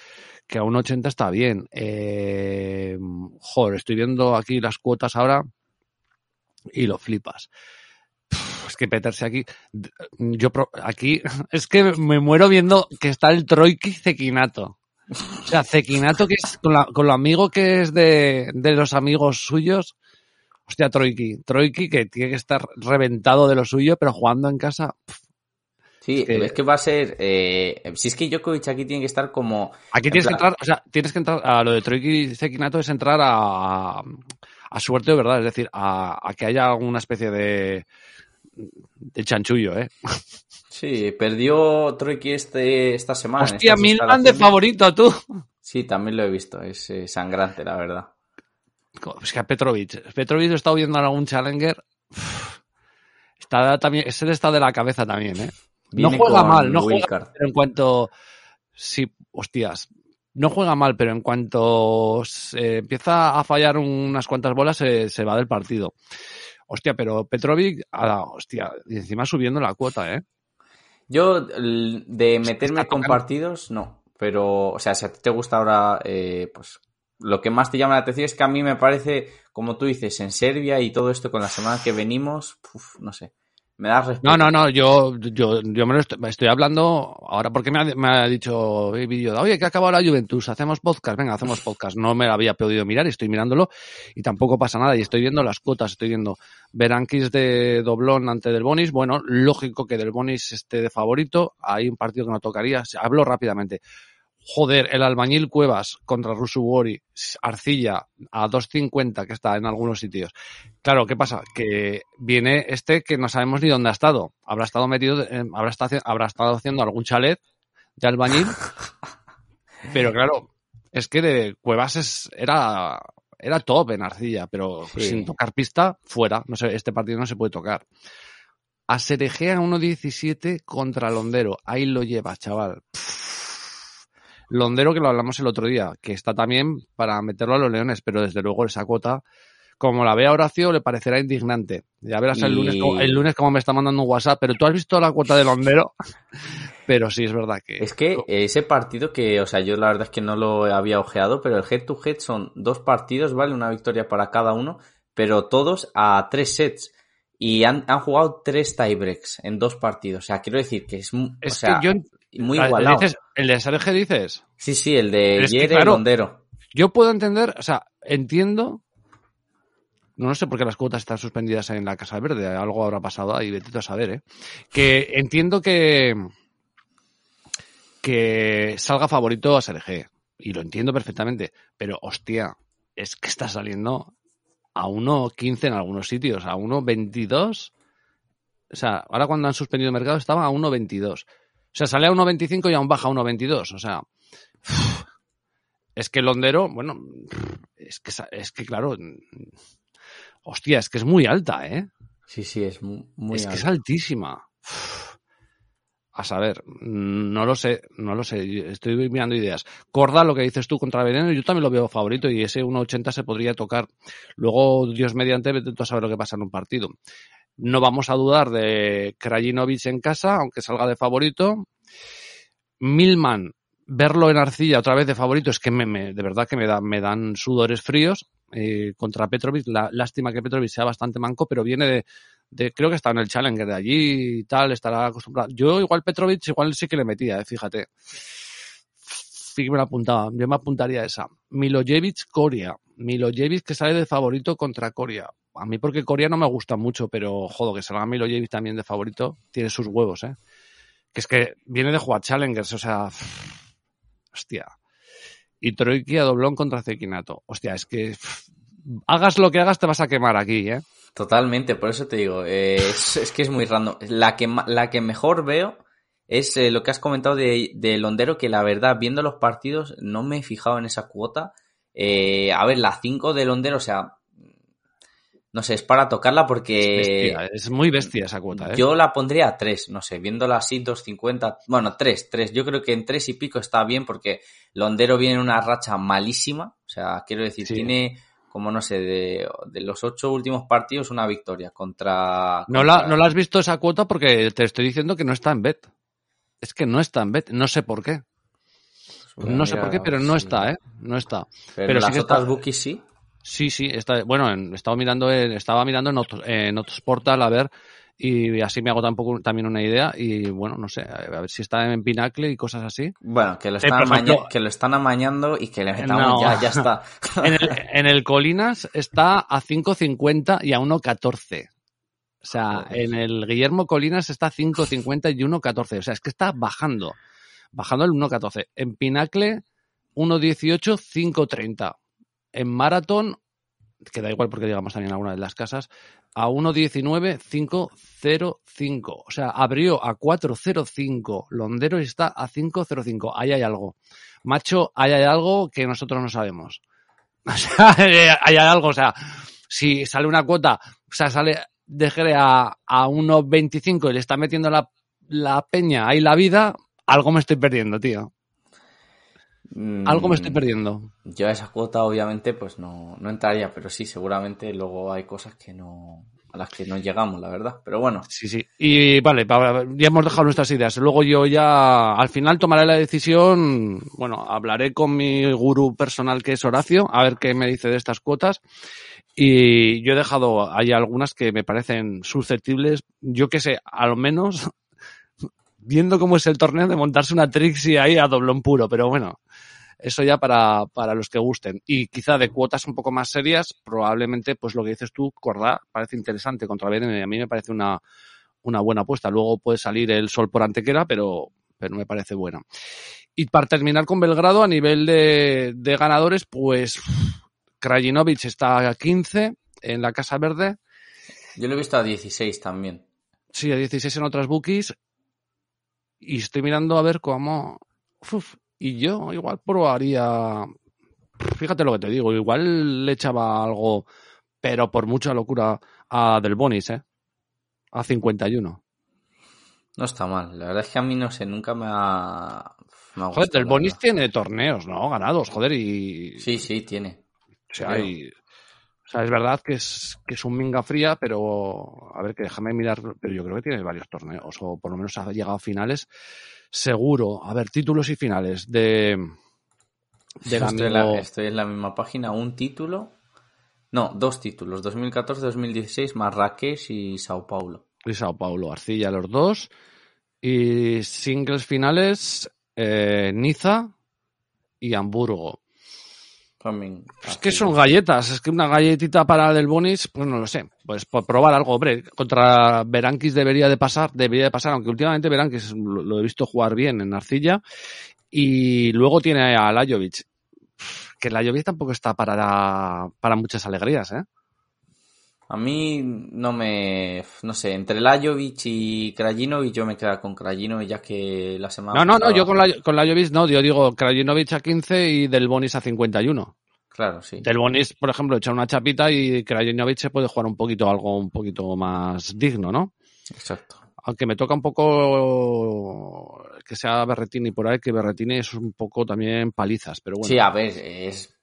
que a un 80 está bien. Eh, joder, estoy viendo aquí las cuotas ahora y lo flipas. Es que meterse aquí, yo pro- aquí, es que me muero viendo que está el Troiki Cequinato. O sea, Cequinato que es con, la- con lo amigo que es de, de los amigos suyos. Hostia, Troiki. Troiki que tiene que estar reventado de lo suyo, pero jugando en casa. pff, Sí, es que- es que va a ser, eh, si es que Djokovic aquí tiene que estar como, Aquí En tienes que entrar, o sea, tienes que entrar a lo de Troiki Cequinato es entrar a, a suerte de verdad, es decir, a, a que haya alguna especie de, de chanchullo, ¿eh? sí, perdió Troiki este, esta semana. Hostia, Milman de favorito, tú. Sí, también lo he visto, es eh, sangrante, la verdad. Es que a Petrovic, Petrovic lo he estado viendo en algún Challenger. Está también, ese está de la cabeza también, ¿eh? No juega mal, no juega pero en cuanto sí, hostias, no juega mal, pero en cuanto se empieza a fallar unas cuantas bolas se, se va del partido. Hostia, pero Petrovic, ala, hostia, y encima subiendo la cuota, ¿eh? Yo, de meterme con partidos, no. Pero, o sea, si a ti te gusta ahora, eh, pues, lo que más te llama la atención es que a mí me parece, como tú dices, en Serbia y todo esto con la semana que venimos, uf, no sé, me das respeto. No, no, no, yo, yo, yo me lo estoy, estoy hablando ahora porque me ha, me ha dicho el vídeo, oye, que ha acabado la Juventus, hacemos podcast, venga, hacemos podcast. No me lo había podido mirar y estoy mirándolo y tampoco pasa nada y estoy viendo las cuotas, estoy viendo Berankis de doblón ante Del Bonis, bueno, lógico que Del Bonis esté de favorito, hay un partido que no tocaría, hablo rápidamente. Joder, el albañil Cuevas contra Rusuwori, Arcilla a 2.50 que está en algunos sitios. Claro, ¿qué pasa? Que viene este que no sabemos ni dónde ha estado. Habrá estado metido, eh, habrá, estado, habrá estado haciendo algún chalet de albañil. pero claro, es que de Cuevas es, era, era top en Arcilla, pero Sí. sin tocar pista, fuera. No sé, este partido no se puede tocar. A Serejea 1.17 contra Londero. Ahí lo lleva, chaval. Londero que lo hablamos el otro día, que está también para meterlo a los leones, pero desde luego esa cuota, como la vea Horacio, le parecerá indignante. Ya verás el Y- lunes, el lunes cómo me está mandando un WhatsApp, pero tú has visto la cuota de Londero. pero sí, es verdad que... Es que ese partido que, o sea, yo la verdad es que no lo había ojeado, pero el head to head son dos partidos, ¿vale? Una victoria para cada uno, pero todos a tres sets. Y han, han jugado tres tiebreaks en dos partidos. O sea, quiero decir que es, Es o sea, que yo, muy Ah, igualado. dices- ¿El de Sergio dices? Sí, sí, el de Yere claro, Londero. Yo puedo entender, o sea, entiendo. No sé por qué las cuotas están suspendidas en la Casa Verde, algo habrá pasado ahí, vete a saber, ¿eh? Que entiendo que. que salga favorito a Sergé, y lo entiendo perfectamente, pero hostia, es que está saliendo a 1.15 en algunos sitios, a 1.22. O sea, ahora cuando han suspendido el mercado estaba a 1.22. O sea, sale a 1.25 y aún baja a 1.22. O sea, es que el hondero, bueno, es que, es que claro, hostia, es que es muy alta, ¿eh? Sí, sí, es mu- muy es que es alto. altísima. A saber, no lo sé, no lo sé, estoy mirando ideas. Corda, lo que dices tú contra Veneno, yo también lo veo favorito y ese 1.80 se podría tocar. Luego, Dios mediante, vete a saber lo que pasa en un partido. No vamos a dudar de Krajinovic en casa, aunque salga de favorito. Milman, verlo en arcilla otra vez de favorito, es que me, de verdad que me, da, me dan sudores fríos eh, contra Petrovic. La, lástima que Petrovic sea bastante manco, pero viene de, creo que está en el Challenger de allí y tal, estará acostumbrado. Yo igual Petrovic igual sí que le metía, eh, fíjate. Sí. Yo me apuntaría a esa. Milojevic, Coria. Milojevic que sale de favorito contra Coria. A mí porque Coria no me gusta mucho, pero jodo, que salga Milojevic también de favorito, tiene sus huevos, eh. Que es que viene de jugar Challengers, o sea, hostia. Y Troiki a doblón contra Zekinato. Hostia, es que hagas lo que hagas te vas a quemar aquí, eh. Totalmente, por eso te digo, eh, es, que es muy random. La que, la que mejor veo es eh, lo que has comentado de, de Londero, que la verdad, viendo los partidos, no me he fijado en esa cuota. Eh, a ver, la 5 de Londero, o sea, no sé, es para tocarla porque... Es, bestia, es muy bestia esa cuota, ¿eh? Yo la pondría a 3, no sé, viéndola así, 2.50, bueno, 3, 3, yo creo que en 3 y pico está bien porque Londero viene en una racha malísima, o sea, quiero decir, Sí. tiene como no sé, de, de los ocho últimos partidos una victoria contra... No la, no la has visto esa cuota porque te estoy diciendo que no está en bet. Es que no está en bet, no sé por qué. A No sé por qué, pero no está, ¿eh? No está. Pero, pero sí las está- bookies sí. Sí, sí, está, bueno, en- estaba mirando en, estaba mirando en otros, en otros portal a ver y así me hago tampoco también una idea y bueno, no sé, a ver si está en Pinacle y cosas así. Bueno, que lo Eh, están, por ejemplo- amaña- que lo están amañando y que le metamos No. ya, ya está. En el, en el Colinas está a 5.50 y a 1.14. O sea, Joder. en el Guillermo Colinas está a 5.50 y 1.14. O sea, es que está bajando. Bajando el 1.14. En Pinacle, 1.18, 5.30. En Marathon, que da igual porque llegamos también a alguna de las casas, a 1.19, 5.05. O sea, abrió a 4.05. Londero está a 5.05. Ahí hay algo. Macho, ahí hay algo que nosotros no sabemos. O sea, ahí hay algo, o sea, si sale una cuota, o sea, sale de a, a 1.25 y le está metiendo la, la peña ahí la vida, algo me estoy perdiendo, tío. Algo me estoy Mm, perdiendo. Yo a esa cuota obviamente pues no, no entraría, pero sí, seguramente luego hay cosas que no a las que no llegamos, la verdad. Pero bueno, Sí, sí. Y vale, ya hemos dejado nuestras ideas. Luego yo ya al final tomaré la decisión. Bueno, hablaré con mi gurú personal que es Horacio, a ver qué me dice de estas cuotas. Y yo he dejado, hay algunas que me parecen susceptibles. Yo que sé, al menos viendo cómo es el torneo de montarse una Trixie ahí a doblón puro, pero bueno. Eso ya para, para los que gusten. Y quizá de cuotas un poco más serias, probablemente, pues lo que dices tú, Cordá, parece interesante contra BDM. A mí me parece una, una buena apuesta. Luego puede salir el sol por antequera, pero, pero me parece buena. Y para terminar con Belgrado, a nivel de, de ganadores, pues Krajinovic está a 15 en la Casa Verde. yo lo he visto a 16 también. Sí, a 16 en otras bookies. Y estoy mirando a ver cómo. Uf, y yo igual probaría. Fíjate lo que te digo, igual le echaba algo, pero por mucha locura, a Del Bonis, ¿eh? A 51. No está mal. La verdad es que a mí no sé, nunca me ha, me ha Joder, gustado, Del Bonis tiene torneos, ¿no? Ganados, joder, y. Sí, sí, tiene. O sea, y- o sea, es verdad que es, que es un minga fría, pero a ver, que déjame mirar, pero yo creo que tiene varios torneos, o por lo menos ha llegado a finales, seguro. A ver, títulos y finales de estoy, en la, estoy en la misma página. Un título. No, dos títulos. 2014-2016, Marrakech y Sao Paulo. de Sao Paulo, Arcilla los dos. Y singles finales, eh, Niza y Hamburgo. También. Es que son galletas, es que una galletita para Del Bonis, pues no lo sé. Pues por probar algo, hombre, contra Berankis debería de pasar, debería de pasar, aunque últimamente Berankis lo, lo he visto jugar bien en arcilla. Y luego tiene a Lajovic, que Lajovic tampoco está para, para muchas alegrías, ¿eh? A mí no me. No sé, entre Lajovic y Krajinovic, yo me quedo con Krajinovic, ya que la semana No, no, no, yo con, la, con Lajovic no, yo digo Krajinovic a 15 y Del Bonis a 51. Claro, sí. Del Bonis, por ejemplo, echa una chapita y Krajinovic se puede jugar un poquito algo un poquito más digno, ¿no? Exacto. Aunque me toca un poco que sea Berretini por ahí, que Berretini es un poco también palizas, pero bueno. Sí, a ver, es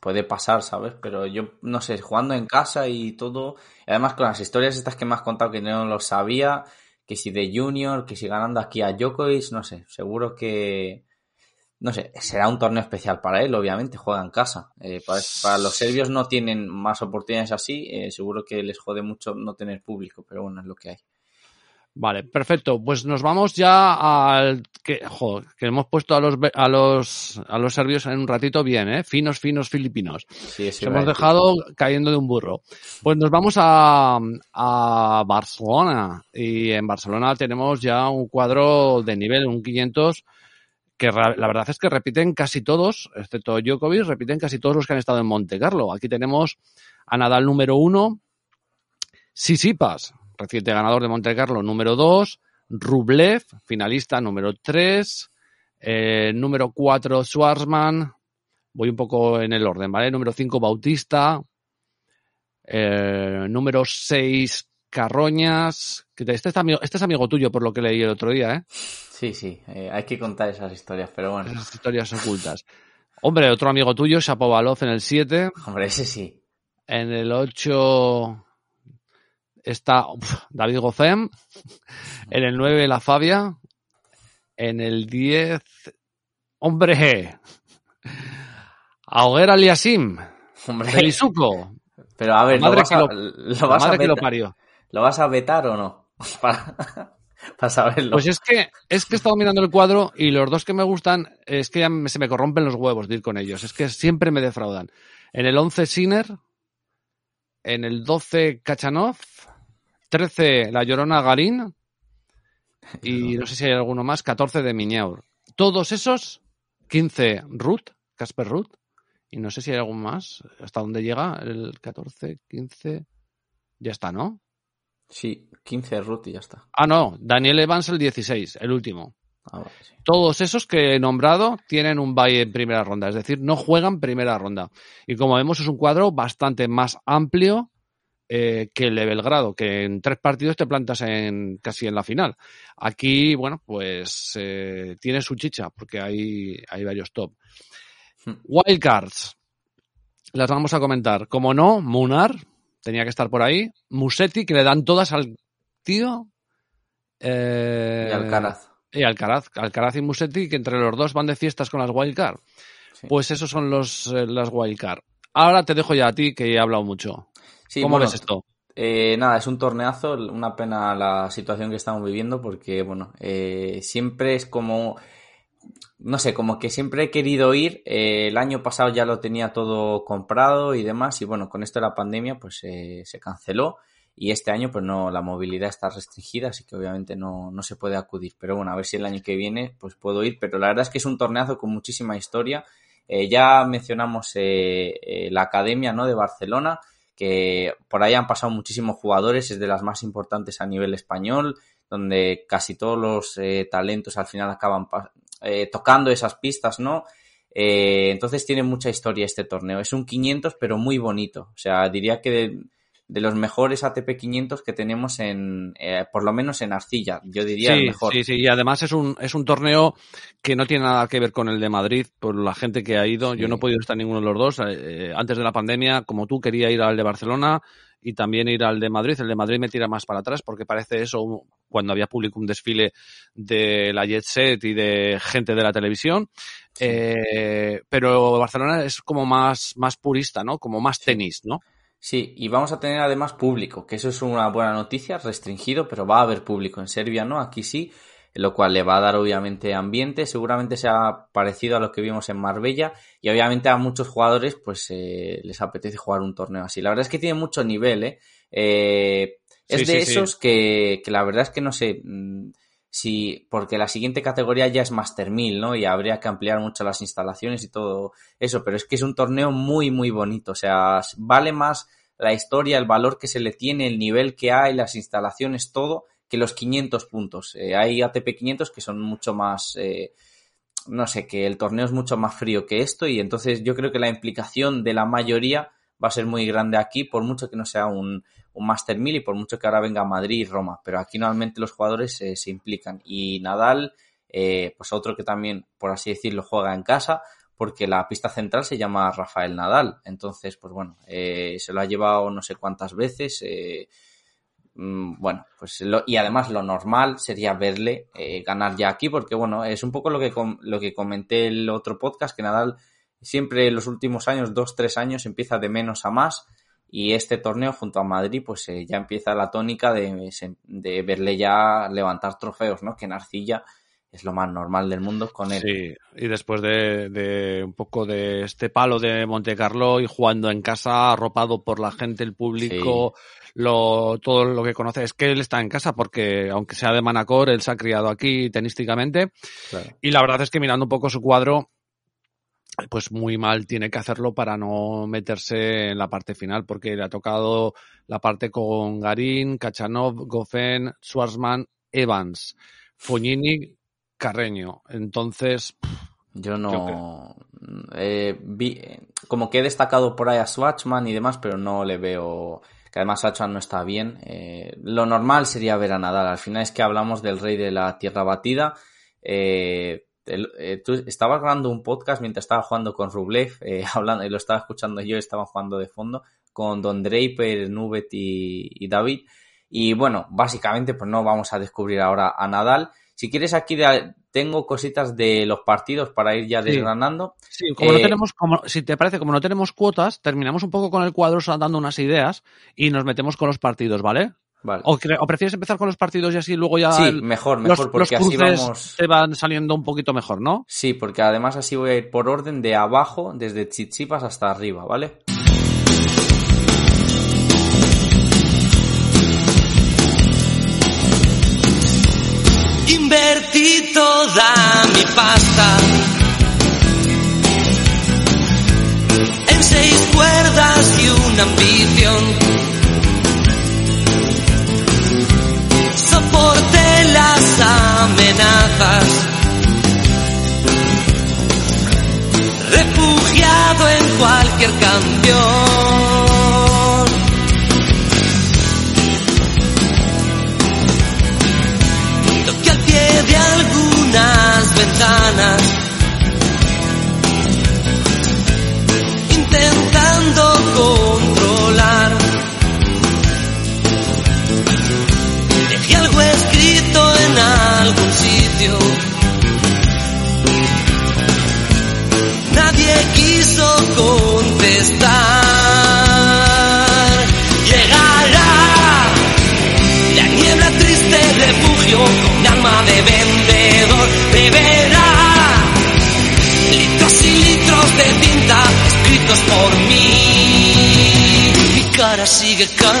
puede pasar, ¿sabes? Pero yo, no sé, jugando en casa y todo, además con las historias estas que me has contado que no lo sabía, que si de Junior, que si ganando aquí a Djokovic, no sé, seguro que, no sé, será un torneo especial para él, obviamente, juega en casa. Eh, para, para los serbios no tienen más oportunidades así, eh, seguro que les jode mucho no tener público, pero bueno, es lo que hay. Vale, perfecto. Pues nos vamos ya al que, jo, que hemos puesto a los a los a los serbios en un ratito bien, ¿eh? Finos, finos filipinos. Sí, a hemos dejado cayendo de un burro. Pues nos vamos a, a Barcelona. Y en Barcelona tenemos ya un cuadro de nivel, un 500, que la verdad es que repiten casi todos, excepto Djokovic, repiten casi todos los que han estado en Monte Carlo. Aquí tenemos a Nadal número uno, Sisipas, reciente ganador de Monte Carlo número dos, Rublev, finalista número tres, eh, número cuatro Schwarzman, voy un poco en el orden, ¿vale? Número 5, Bautista. Eh, número 6, Carroñas. que te- Este es, amigo, este es amigo tuyo, por lo que leí el otro día, ¿eh? Sí, sí, eh, hay que contar esas historias, pero bueno, Esas historias ocultas. Hombre, otro amigo tuyo, Shapovalov en el 7. hombre, ese sí. En el 8 está uf, David Gozem. En el 9, la Fabia. En el 10, hombre, Auger Aliasim, Hombre, Belisuco. pero a ver, La ¿lo madre que a, lo- vas a madre que lo parió. ¿Lo vas a vetar o no? Para, para saberlo. Pues es que, es que he estado mirando el cuadro y los dos que me gustan es que ya me- se me corrompen los huevos de ir con ellos. Es que siempre me defraudan. En el 11 Sinner, en el 12 Kachanov, 13 La Llorona Garín y no sé si hay alguno más, 14 de Miñaur. Todos esos, 15 Ruth, Casper Ruth, y no sé si hay algún más. ¿Hasta dónde llega? El 14, 15, ya está, ¿no? Sí, 15 Ruth y ya está. Ah, no, Daniel Evans el 16, el último. Ah, vale, sí. Todos esos que he nombrado tienen un bye en primera ronda, es decir, no juegan primera ronda. Y como vemos, es un cuadro bastante más amplio eh, que el de Belgrado, que en tres partidos te plantas en casi en la final. Aquí, bueno, pues eh, tiene su chicha, porque hay, hay varios top. Hmm. Wildcards. Las vamos a comentar. Como no, Munar, tenía que estar por ahí. Musetti, que le dan todas al tío. Eh, Y Alcaraz. y Alcaraz, Alcaraz y Musetti, que entre los dos van de fiestas con las wildcard. Sí. Pues esos son los eh, las wildcard. Ahora te dejo ya a ti, que he hablado mucho. Sí, ¿Cómo bueno, ves esto? Eh, nada, es un torneazo, una pena la situación que estamos viviendo porque, bueno, eh, siempre es como, no sé, como que siempre he querido ir, eh, el año pasado ya lo tenía todo comprado y demás y bueno, con esto de la pandemia pues eh, se canceló y este año pues no, la movilidad está restringida, así que obviamente no, no se puede acudir, pero bueno, a ver si el año que viene pues puedo ir, pero la verdad es que es un torneazo con muchísima historia, Eh, ya mencionamos la Academia, ¿no?, de Barcelona, que por ahí han pasado muchísimos jugadores, es de las más importantes a nivel español, donde casi todos los talentos al final acaban eh, tocando esas pistas, ¿no? Eh, entonces tiene mucha historia este torneo. Es un 500, pero muy bonito. O sea, diría que de, de los mejores ATP 500 que tenemos en, eh, por lo menos en arcilla. Yo diría el mejor. sí, sí, y además es un, es un torneo que no tiene nada que ver con el de Madrid, por la gente que ha ido. Sí. Yo no he podido estar en ninguno de los dos. Eh, antes de la pandemia, como tú, quería ir al de Barcelona y también ir al de Madrid. El de Madrid me tira más para atrás porque parece eso cuando había público un desfile de la Jet Set y de gente de la televisión. Eh, pero Barcelona es como más, más purista, ¿no? Como más tenis, ¿no? Sí, y vamos a tener además público, que eso es una buena noticia, restringido, pero va a haber público en Serbia, ¿no? Aquí sí. Lo cual le va a dar obviamente ambiente, seguramente sea parecido a lo que vimos en Marbella y obviamente a muchos jugadores pues eh, les apetece jugar un torneo así. La verdad es que tiene mucho nivel, ¿eh? eh es Sí, de sí, sí. esos Que, que la verdad es que no sé mm, si, porque la siguiente categoría ya es Master 1000, ¿no? Y habría que ampliar mucho las instalaciones y todo eso, pero es que es un torneo muy, muy bonito, o sea, vale más la historia, el valor que se le tiene, el nivel que hay, las instalaciones, todo, que los 500 puntos. Eh, hay ATP 500 que son mucho más, eh, no sé, que el torneo es mucho más frío que esto y entonces yo creo que la implicación de la mayoría va a ser muy grande aquí, por mucho que no sea un, un Master 1000 y por mucho que ahora venga Madrid y Roma, pero aquí normalmente los jugadores eh, se implican y Nadal, eh, pues otro que también, por así decirlo, juega en casa, porque la pista central se llama Rafael Nadal. Entonces, pues bueno, eh, se lo ha llevado no sé cuántas veces. Bueno, pues lo, y además lo normal sería verle eh, ganar ya aquí, porque bueno, es un poco lo que, lo que comenté el otro podcast, que Nadal siempre en los últimos años, dos, tres años, empieza de menos a más. Y este torneo junto a Madrid, pues eh, ya empieza la tónica de, de verle ya levantar trofeos, ¿no? Que en arcilla es lo más normal del mundo con él. Sí, y después de, de, un poco de este palo de Monte Carlo y jugando en casa, arropado por la gente, el público, sí. lo, todo lo que conoce, es que él está en casa porque, aunque sea de Manacor, él se ha criado aquí tenísticamente. Claro. Y la verdad es que mirando un poco su cuadro, pues muy mal tiene que hacerlo para no meterse en la parte final, porque le ha tocado la parte con Garín, Kachanov, Goffin, Schwarzman, Evans, Fognini, Carreño. Entonces. Yo no. Eh, vi, como que he destacado por ahí a Schwarzman y demás, pero no le veo. Que además Schwarzman no está bien. Eh, lo normal sería ver a Nadal. Al final es que hablamos del rey de la tierra batida. Eh, el, tú estabas grabando un podcast mientras estaba jugando con Rublev, hablando, y lo estaba escuchando yo, estaba jugando de fondo con Don Draper, Nubet y, y, David. Y bueno, básicamente, pues no vamos a descubrir ahora a Nadal. Si quieres, aquí tengo cositas de los partidos para ir ya desgranando. Sí, sí como no tenemos, como, si te parece, como no tenemos cuotas, terminamos un poco con el cuadro dando unas ideas y nos metemos con los partidos, ¿vale? Vale. O, ¿O, prefieres empezar con los partidos y así luego ya sí, el, mejor, mejor, los, porque los así vamos. Te van saliendo un poquito mejor, ¿no? Sí, porque además así voy a ir por orden de abajo, desde Chichipas hasta arriba, ¿vale? Invertí toda mi pasta en seis cuerdas y una ambición. soporté las amenazas. Refugiado en cualquier campeón. Intentando controlar. Dejé algo escrito en algún sitio. Cara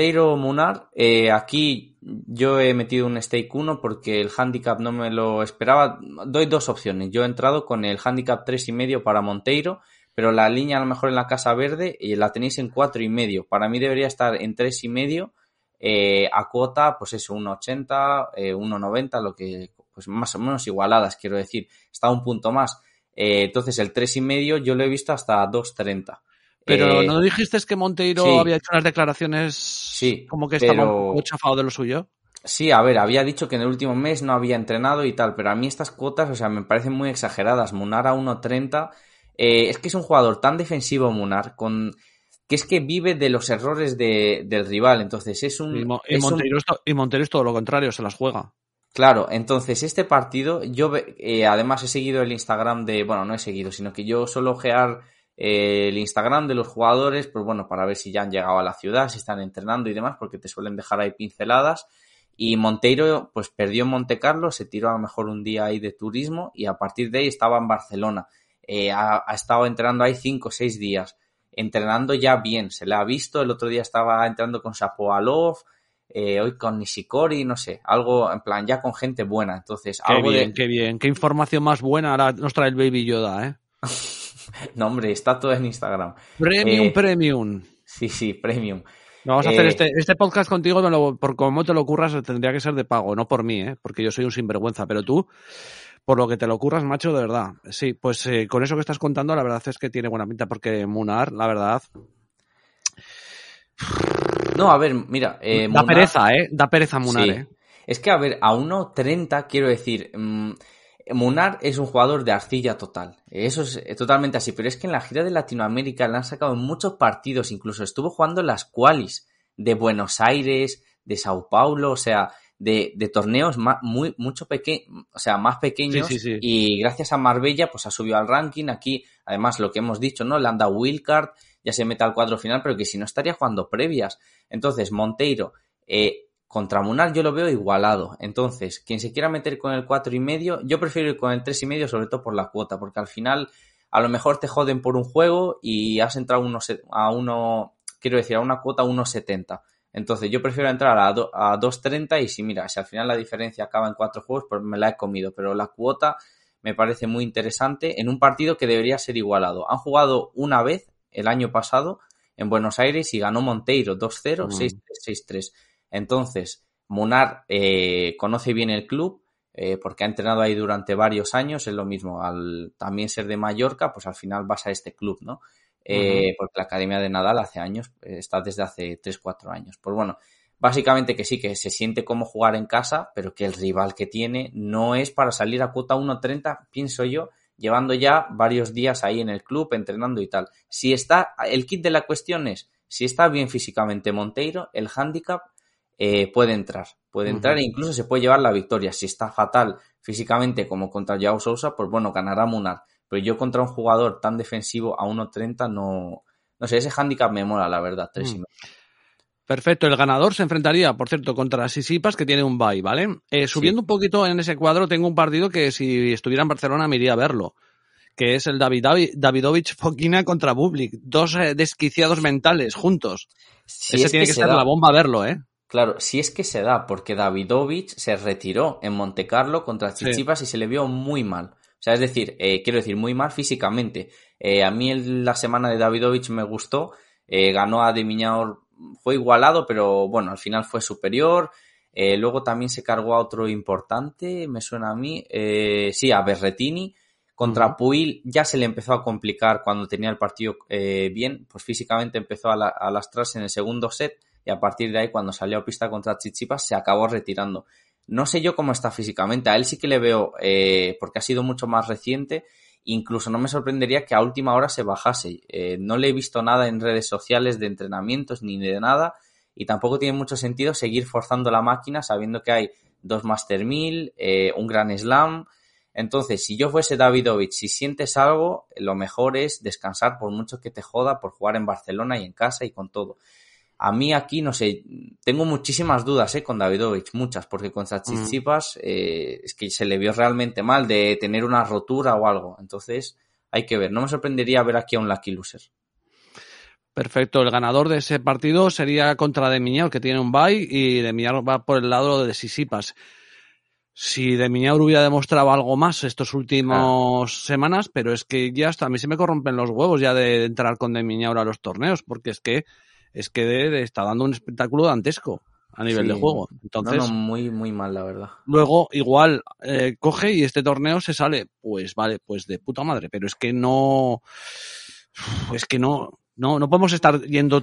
Monteiro Munar, eh, aquí yo he metido un stake 1 porque el handicap no me lo esperaba. Doy dos opciones. Yo he entrado con el handicap tres y medio para Monteiro, pero la línea a lo mejor en la casa verde y la tenéis en cuatro y medio. Para mí debería estar en tres y medio eh, a cuota, pues eso, 1,80, eh, 1,90, lo que, pues más o menos igualadas, quiero decir. Está un punto más. Eh, entonces el tres y medio yo lo he visto hasta 2,30. Pero Eh, ¿no dijiste que Monteiro sí. había hecho unas declaraciones Sí, como que estaba pero- un poco chafado de lo suyo? Sí, a ver, había dicho que en el último mes no había entrenado y tal, pero a mí estas cuotas, o sea, me parecen muy exageradas. Munar a 1.30, eh, es que es un jugador tan defensivo Munar, con que es que vive de los errores de- del rival, entonces es un... Y, Mo- y es un- Monteiro es to- y Monteiro es todo lo contrario, se las juega. Claro, entonces este partido, yo eh, además he seguido el Instagram de, bueno, no he seguido, sino que yo suelo ojear el Instagram de los jugadores, pues bueno, para ver si ya han llegado a la ciudad, si están entrenando y demás, porque te suelen dejar ahí pinceladas. Y Monteiro, pues perdió en Monte Carlo, se tiró a lo mejor un día ahí de turismo y a partir de ahí estaba en Barcelona. Eh, ha, ha estado entrenando ahí cinco o seis días, entrenando ya bien, se le ha visto, el otro día estaba entrenando con Shapovalov, eh, hoy con Nishikori, no sé, algo en plan ya con gente buena, entonces Qué algo bien, de... qué bien. Qué información más buena ahora nos trae el Baby Yoda, ¿eh? No hombre, está todo en Instagram. Premium, Eh, premium. Sí, sí, premium. No, vamos a eh, hacer este, este podcast contigo, me lo- por como te lo ocurras, tendría que ser de pago, no por mí, ¿eh? porque yo soy un sinvergüenza, pero tú, por lo que te lo ocurras, macho, de verdad. Sí, pues eh, con eso que estás contando, la verdad es que tiene buena pinta, porque Munar, la verdad, No, a ver, mira, eh, da Munar- pereza, ¿eh? Da pereza Munar, Sí. ¿eh? Es que, a ver, a 1.30 quiero decir, mm, Munar es un jugador de arcilla total. Eso es eh, totalmente así. Pero es que en la gira de Latinoamérica le han sacado en muchos partidos. Incluso estuvo jugando las qualis de Buenos Aires, de Sao Paulo, o sea, de, de torneos ma- muy, mucho peque o sea, más pequeños. Sí, sí, sí. Y gracias a Marbella, pues ha subido al ranking. Aquí, además, lo que hemos dicho, ¿no? Le han dado wildcard, ya se mete al cuadro final, pero que si no estaría jugando previas. Entonces, Monteiro, eh, contra Munar yo lo veo igualado. Entonces, quien se quiera meter con el cuatro y medio, yo prefiero ir con el tres y medio, sobre todo por la cuota, porque al final a lo mejor te joden por un juego y has entrado uno a uno, quiero decir, a una cuota 1.70. Entonces, yo prefiero entrar a, do- a 2.30 y si mira, si al final la diferencia acaba en cuatro juegos, pues me la he comido. Pero la cuota me parece muy interesante en un partido que debería ser igualado. Han jugado una vez el año pasado en Buenos Aires y ganó Monteiro 2-0, Mm. 6-3, 6-3. Entonces, Munar eh, conoce bien el club eh, porque ha entrenado ahí durante varios años. Es lo mismo, al también ser de Mallorca, pues al final vas a este club, ¿no? Eh, Porque la Academia de Nadal hace años, eh, está desde hace 3-4 años. Pues bueno, básicamente que sí, que se siente como jugar en casa, pero que el rival que tiene no es para salir a cuota 1.30, pienso yo, llevando ya varios días ahí en el club, entrenando y tal. Si está, el kit de la cuestión es, si está bien físicamente Monteiro, el handicap eh, puede entrar, puede entrar e incluso se puede llevar la victoria. Si está fatal físicamente como contra Joao Sousa, pues bueno, ganará Munar. Pero yo contra un jugador tan defensivo a 1.30 no, no sé, ese handicap me mola, la verdad, tres y Mm. medio. Perfecto, el ganador se enfrentaría, por cierto, contra Sisipas, que tiene un bye, ¿vale? Eh, subiendo un poquito en ese cuadro, tengo un partido que si estuviera en Barcelona me iría a verlo, que es el David, Davidovich Fokina contra Bublik, dos eh, desquiciados mentales juntos. Si ese es tiene que, se ser da- la bomba a verlo, ¿eh? Claro, si es que se da, porque Davidovich se retiró en Montecarlo contra Sí. Chichipas y se le vio muy mal. O sea, es decir, eh, quiero decir, muy mal físicamente. Eh, a mí el- la semana de Davidovich me gustó. eh, ganó a Demiñaur, fue igualado, pero bueno, al final fue superior. Luego también se cargó a otro importante, me suena a mí. eh, sí, a Berretini. Contra. Puil ya se le empezó a complicar cuando tenía el partido eh, bien, pues físicamente empezó a, la- a lastrarse en el segundo set y a partir de ahí cuando salió a pista contra Chichipas se acabó retirando. No sé yo cómo está físicamente, a él sí que le veo, eh, porque ha sido mucho más reciente, incluso no me sorprendería que a última hora se bajase. Eh, no le he visto nada en redes sociales de entrenamientos ni de nada y tampoco tiene mucho sentido seguir forzando la máquina sabiendo que hay dos Master 1000, eh, un Gran Slam. Entonces, si yo fuese Davidovich, si sientes algo, lo mejor es descansar por mucho que te joda por jugar en Barcelona y en casa y con todo. A mí aquí, no sé, tengo muchísimas dudas eh, con Davidovich, muchas, porque con Tsitsipas eh, es que se le vio realmente mal de tener una rotura o algo. Entonces, hay que ver. No me sorprendería ver aquí a un Lucky Loser. Perfecto, el ganador de ese partido sería contra Demiñaur, que tiene un bye, y Demiñaur va por el lado de Sisipas. Si Demiñaur hubiera demostrado algo más estos últimos semanas, pero es que ya hasta a mí se me corrompen los huevos ya de entrar con Demiñaur a los torneos, porque es que es que de- de- está dando un espectáculo dantesco a nivel Sí. de juego. Entonces, no, muy, muy mal, la verdad. luego igual eh, coge y este torneo se sale, pues vale, pues de puta madre, pero es que no, es que no, no, no podemos estar yendo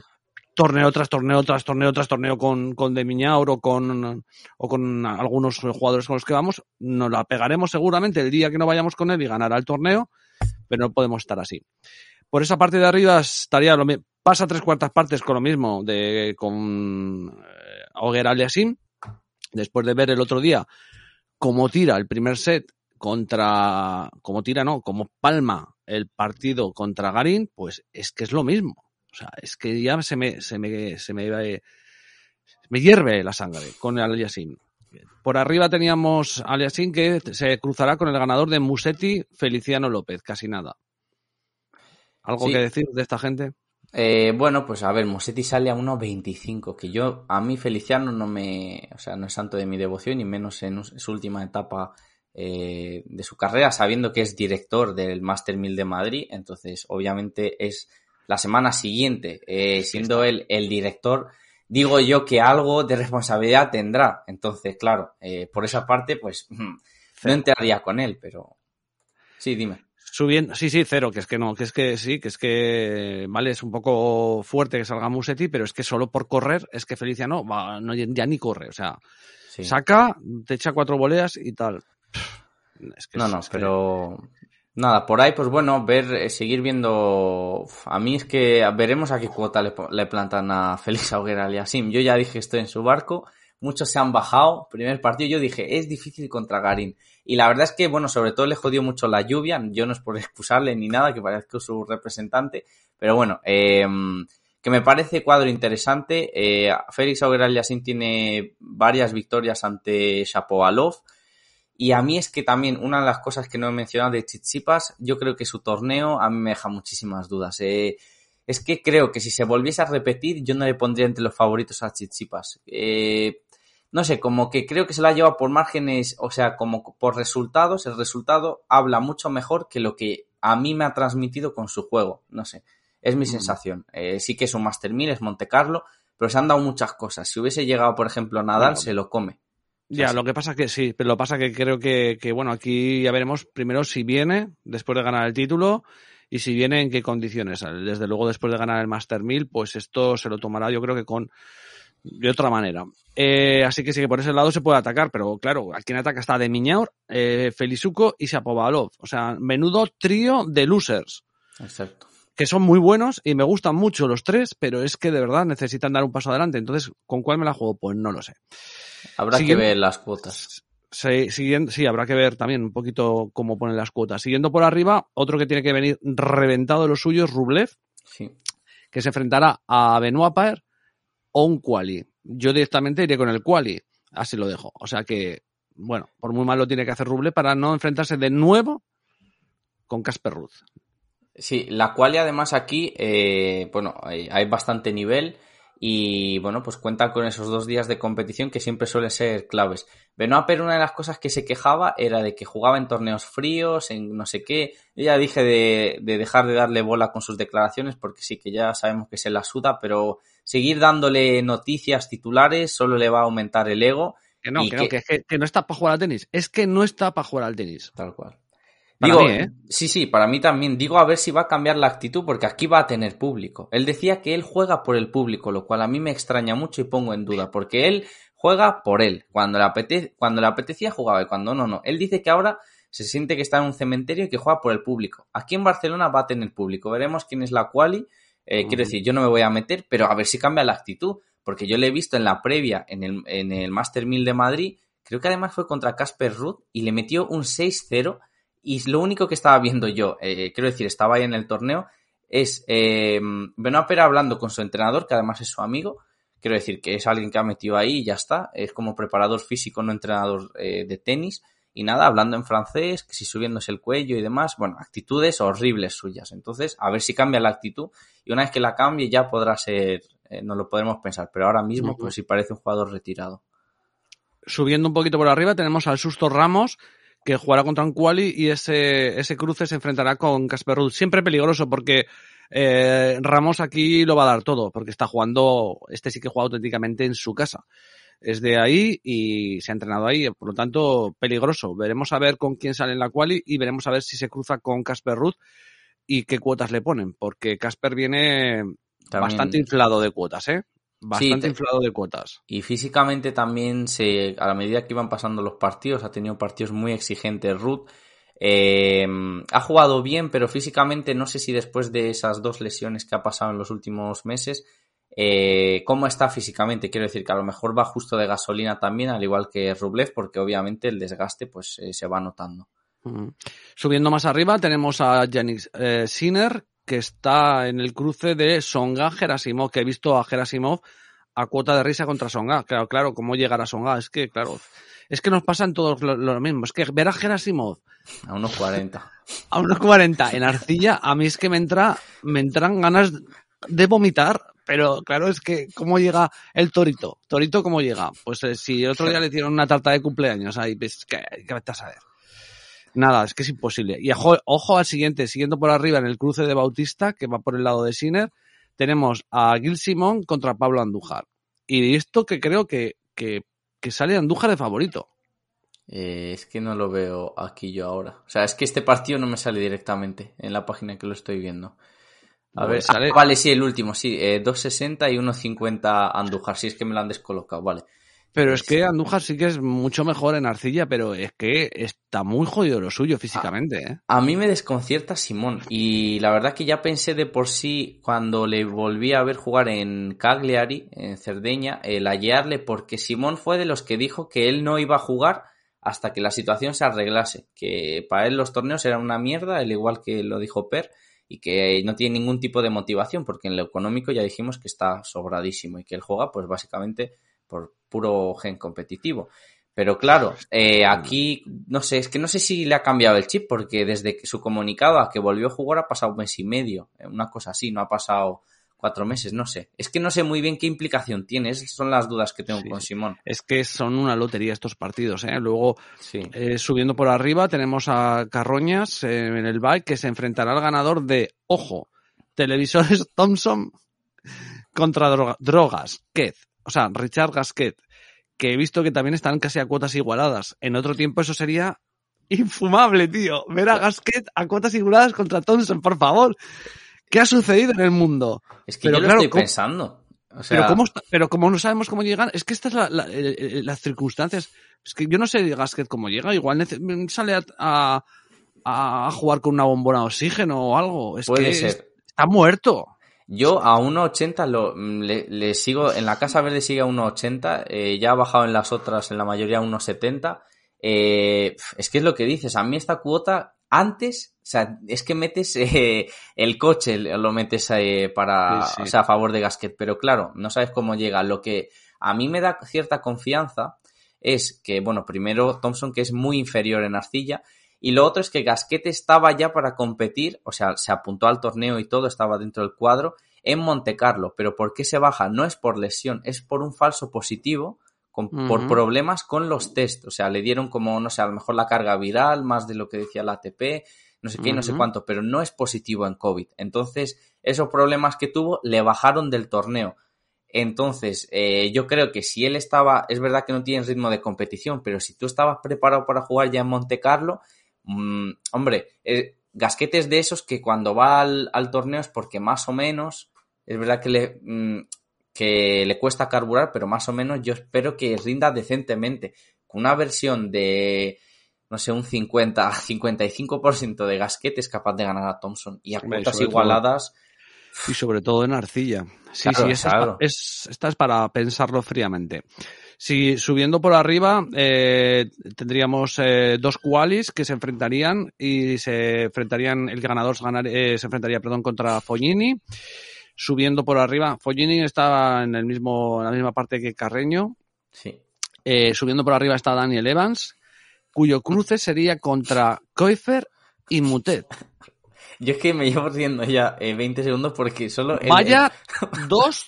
torneo tras torneo tras torneo tras torneo con, con Demiñaur o con, o con algunos jugadores con los que vamos, nos la pegaremos seguramente el día que no vayamos con él y ganará el torneo, pero no podemos estar así. Por esa parte de arriba estaría lo mi- pasa tres cuartas partes con lo mismo de con eh, Oguer después de ver el otro día cómo tira el primer set contra, como tira no, como palma el partido contra Garín, pues es que es lo mismo. O sea, es que ya se me, se me, se me, me hierve la sangre con Aliasim. Por arriba teníamos Aliasim que se cruzará con el ganador de Musetti, Feliciano López, casi nada. ¿Algo Sí. que decir de esta gente? Eh, bueno, pues a ver, Musetti sale a 1.25, que yo, a mí Feliciano no me, o sea, no es santo de mi devoción, y menos en su última etapa eh, de su carrera, sabiendo que es director del Master 1000 de Madrid, entonces obviamente es la semana siguiente, eh, siendo él el director, digo yo que algo de responsabilidad tendrá, entonces claro, eh, por esa parte pues no entraría con él, pero sí, dime. Subiendo, sí, sí, cero, que es que no, que es que sí, que es que, vale, es un poco fuerte que salga Musetti, pero es que solo por correr, es que Feliciano va, no, ya ni corre, o sea, Sí. saca, te echa cuatro voleas y tal. Es que No, es- no, es que- pero nada, por ahí, pues bueno, ver, eh, seguir viendo. A mí es que veremos a qué cuota le, le plantan a Félix Auguera Aliasim. Yo ya dije estoy en su barco, muchos se han bajado. Primer partido, yo dije es difícil contra Garín. Y la verdad es que, bueno, sobre todo le jodió mucho la lluvia. Yo no es por excusarle ni nada, que parezca su representante, pero bueno, eh, que me parece cuadro interesante. Eh, Félix Auguera Aliasim tiene varias victorias ante Shapovalov. Y a mí es que también una de las cosas que no he mencionado de Chichipas, yo creo que su torneo a mí me deja muchísimas dudas. Eh, es que creo que si se volviese a repetir, yo no le pondría entre los favoritos a Chichipas. Eh, no sé, como que creo que se la lleva por márgenes, o sea, como por resultados, el resultado habla mucho mejor que lo que a mí me ha transmitido con su juego. No sé, es mi sensación. Eh, sí que es un Master 1000, es Monte Carlo, pero se han dado muchas cosas. Si hubiese llegado, por ejemplo, Nadal, se lo come. Ya, lo que pasa que sí, pero lo que pasa que creo que, que, bueno, aquí ya veremos primero si viene después de ganar el título y si viene en qué condiciones. Desde luego después de ganar el Master 1000, pues esto se lo tomará yo creo que con de otra manera. Eh, así que sí que por ese lado se puede atacar, pero claro, a quien ataca está de Miñaur, eh, Felizuko y Shapovalov. O sea, menudo trío de losers Exacto. que son muy buenos y me gustan mucho los tres, pero es que de verdad necesitan dar un paso adelante. Entonces, ¿con cuál me la juego? Pues no lo sé. Habrá que ver las cuotas. Sí, siguiendo, sí, habrá que ver también un poquito cómo ponen las cuotas. Siguiendo por arriba, otro que tiene que venir reventado de los suyos, Rublev, Sí. que se enfrentará a Benoit Paire o un quali. Yo directamente iré con el quali, así lo dejo. O sea que, bueno, por muy mal lo tiene que hacer Rublev para no enfrentarse de nuevo con Casper Ruth. Sí, la cual y además aquí, eh, bueno, hay bastante nivel y bueno, pues cuenta con esos dos días de competición que siempre suelen ser claves. Benoit una de las cosas que se quejaba era de que jugaba en torneos fríos, en no sé qué. Yo ya dije de, de dejar de darle bola con sus declaraciones porque sí que ya sabemos que se la suda, pero seguir dándole noticias titulares solo le va a aumentar el ego. Que no, que, no, que no está para jugar al tenis. Es que no está para jugar al tenis. Tal cual. Para Digo, mí, ¿eh? sí, sí, para mí también. Digo a ver si va a cambiar la actitud porque aquí va a tener público. Él decía que él juega por el público, lo cual a mí me extraña mucho y pongo en duda porque él juega por él. Cuando le, apete- cuando le apetecía jugaba y cuando no, no. Él dice que ahora se siente que está en un cementerio y que juega por el público. Aquí en Barcelona va a tener público. Veremos quién es la quali. Eh, Quiero decir, yo no me voy a meter, pero a ver si cambia la actitud. Porque yo le he visto en la previa, en el, en el Master 1000 de Madrid, creo que además fue contra Casper Ruth y le metió un 6-0. Y lo único que estaba viendo yo, eh, quiero decir, estaba ahí en el torneo, es eh, hablando con su entrenador, que además es su amigo. Quiero decir que es alguien que ha metido ahí y ya está. Es como preparador físico, no entrenador eh, de tenis. Y nada, hablando en francés, que si subiéndose el cuello y demás. Bueno, actitudes horribles suyas. Entonces, a ver si cambia la actitud. Y una vez que la cambie, ya podrá ser, eh, no lo podremos pensar. Pero ahora mismo, pues sí parece un jugador retirado. Subiendo un poquito por arriba tenemos al Susto Ramos, que jugará contra un quali y ese, ese cruce se enfrentará con Casper Ruud. Siempre peligroso porque eh, Ramos aquí lo va a dar todo, porque está jugando, este sí que juega auténticamente en su casa. Es de ahí y se ha entrenado ahí, por lo tanto, peligroso. Veremos a ver con quién sale en la quali y veremos a ver si se cruza con Casper Ruud y qué cuotas le ponen, porque Casper viene También- bastante inflado de cuotas, ¿eh? Bastante te- inflado de cuotas. Y físicamente también se, a la medida que iban pasando los partidos, ha tenido partidos muy exigentes Ruth. Eh, ha jugado bien, pero físicamente no sé si después de esas dos lesiones que ha pasado en los últimos meses, eh, cómo está físicamente. Quiero decir que a lo mejor va justo de gasolina también, al igual que Rublev, porque obviamente el desgaste pues eh, se va notando. Subiendo más arriba tenemos a Yannick eh, Sinner, que está en el cruce de Songa Gerasimov, que he visto a Gerasimov a cuota de risa contra Songa. Claro, claro, cómo llegar a Songa. Es que, claro, es que nos pasan todos lo, lo mismo. Es que ver a Gerasimov A unos 40. a unos 40 en arcilla, a mí es que me entra, me entran ganas de vomitar. Pero claro, es que cómo llega el torito. Torito, ¿cómo llega? Pues eh, si otro día le hicieron una tarta de cumpleaños ahí, pues que, que vete a saber. Nada, es que es imposible. Y ojo, ojo al siguiente, siguiendo por arriba en el cruce de Bautista, que va por el lado de Sinner, tenemos a Gil Simón contra Pablo Andújar. Y esto que creo que, que, que sale Andújar de favorito. Eh, es que no lo veo aquí yo ahora. O sea, es que este partido no me sale directamente en la página que lo estoy viendo. A ver, sale- ah, vale, sí, el último, sí, eh, 2.60 y 1.50 Andújar, si es que me lo han descolocado, vale. Pero es que Andújar sí que es mucho mejor en arcilla, pero es que está muy jodido lo suyo físicamente, ¿eh? A mí me desconcierta Simón y la verdad que ya pensé de por sí cuando le volví a ver jugar en Cagliari, en Cerdeña, el hallarle porque Simón fue de los que dijo que él no iba a jugar hasta que la situación se arreglase, que para él los torneos eran una mierda, al igual que lo dijo Per, y que no tiene ningún tipo de motivación porque en lo económico ya dijimos que está sobradísimo y que él juega pues básicamente por puro gen competitivo. Pero claro, eh, aquí no sé, es que no sé si le ha cambiado el chip, porque desde que su comunicado a que volvió a jugar ha pasado un mes y medio, eh, una cosa así, no ha pasado cuatro meses, no sé. Es que no sé muy bien qué implicación tiene, esas son las dudas que tengo Sí. con Simón. Es que son una lotería estos partidos, ¿eh? Luego, Sí. eh, subiendo por arriba, tenemos a Carroñas eh, en el bike que se enfrentará al ganador de, ojo, televisores Thompson contra droga- drogas, Ked. O sea, Richard Gasquet, que he visto que también están casi a cuotas igualadas. En otro tiempo eso sería infumable, tío. Ver a Gasquet a cuotas igualadas contra Thompson, por favor. ¿Qué ha sucedido en el mundo? Es que Pero yo lo claro, estoy ¿cómo- pensando. O sea, pero, ¿cómo, pero como no sabemos cómo llegan, es que estas la, la- eh, eh, las circunstancias. Es que yo no sé Gasquet cómo llega.Igual nece- sale a, a, a jugar con una bombona de oxígeno o algo. Es puede que ser. es- está muerto. Yo a 1.80 lo, mm, le, le sigo, en la Casa Verde sigue a 1.80, eh, ya ha bajado en las otras, en la mayoría a 1.70. Eh, es que es lo que dices, a mí esta cuota antes, o sea, es que metes eh, el coche, lo metes eh, para, Sí, sí. o sea, a favor de Gasquet, pero claro, no sabes cómo llega. Lo que a mí me da cierta confianza es que, bueno, primero Thompson, que es muy inferior en arcilla, y lo otro es que Gasquet estaba ya para competir, o sea, se apuntó al torneo y todo, estaba dentro del cuadro, en Monte Carlo. Pero ¿por qué se baja? No es por lesión, es por un falso positivo, con- por problemas con los test. O sea, le dieron como, no sé, a lo mejor la carga viral, más de lo que decía la ATP, no sé qué, no sé cuánto, pero no es positivo en COVID. Entonces, esos problemas que tuvo le bajaron del torneo. Entonces, eh, yo creo que si él estaba, es verdad que no tiene ritmo de competición, pero si tú estabas preparado para jugar ya en Monte Carlo, mm, hombre, eh, Gasquet es de esos que cuando va al, al torneo es porque más o menos, es verdad que le, mm, que le cuesta carburar, pero más o menos yo espero que rinda decentemente. Con una versión de, no sé, un 50, 55% de Gasquet es capaz de ganar a Thompson. Y a cuotas todo- igualadas, Y sobre todo en arcilla. Sí, Claro, sí, esta, claro. es, esta es para pensarlo fríamente. Si subiendo por arriba eh, tendríamos eh, dos qualis que se enfrentarían y se enfrentarían, el ganador se, ganar- eh, se enfrentaría perdón, contra Fognini. Subiendo por arriba, Fognini estaba en, el mismo, en la misma parte que Carreño. sí. Subiendo por arriba está Daniel Evans, cuyo cruce sería contra Koifer y Mutet. Yo es que me llevo riendo ya eh, 20 segundos porque solo... el- Vaya dos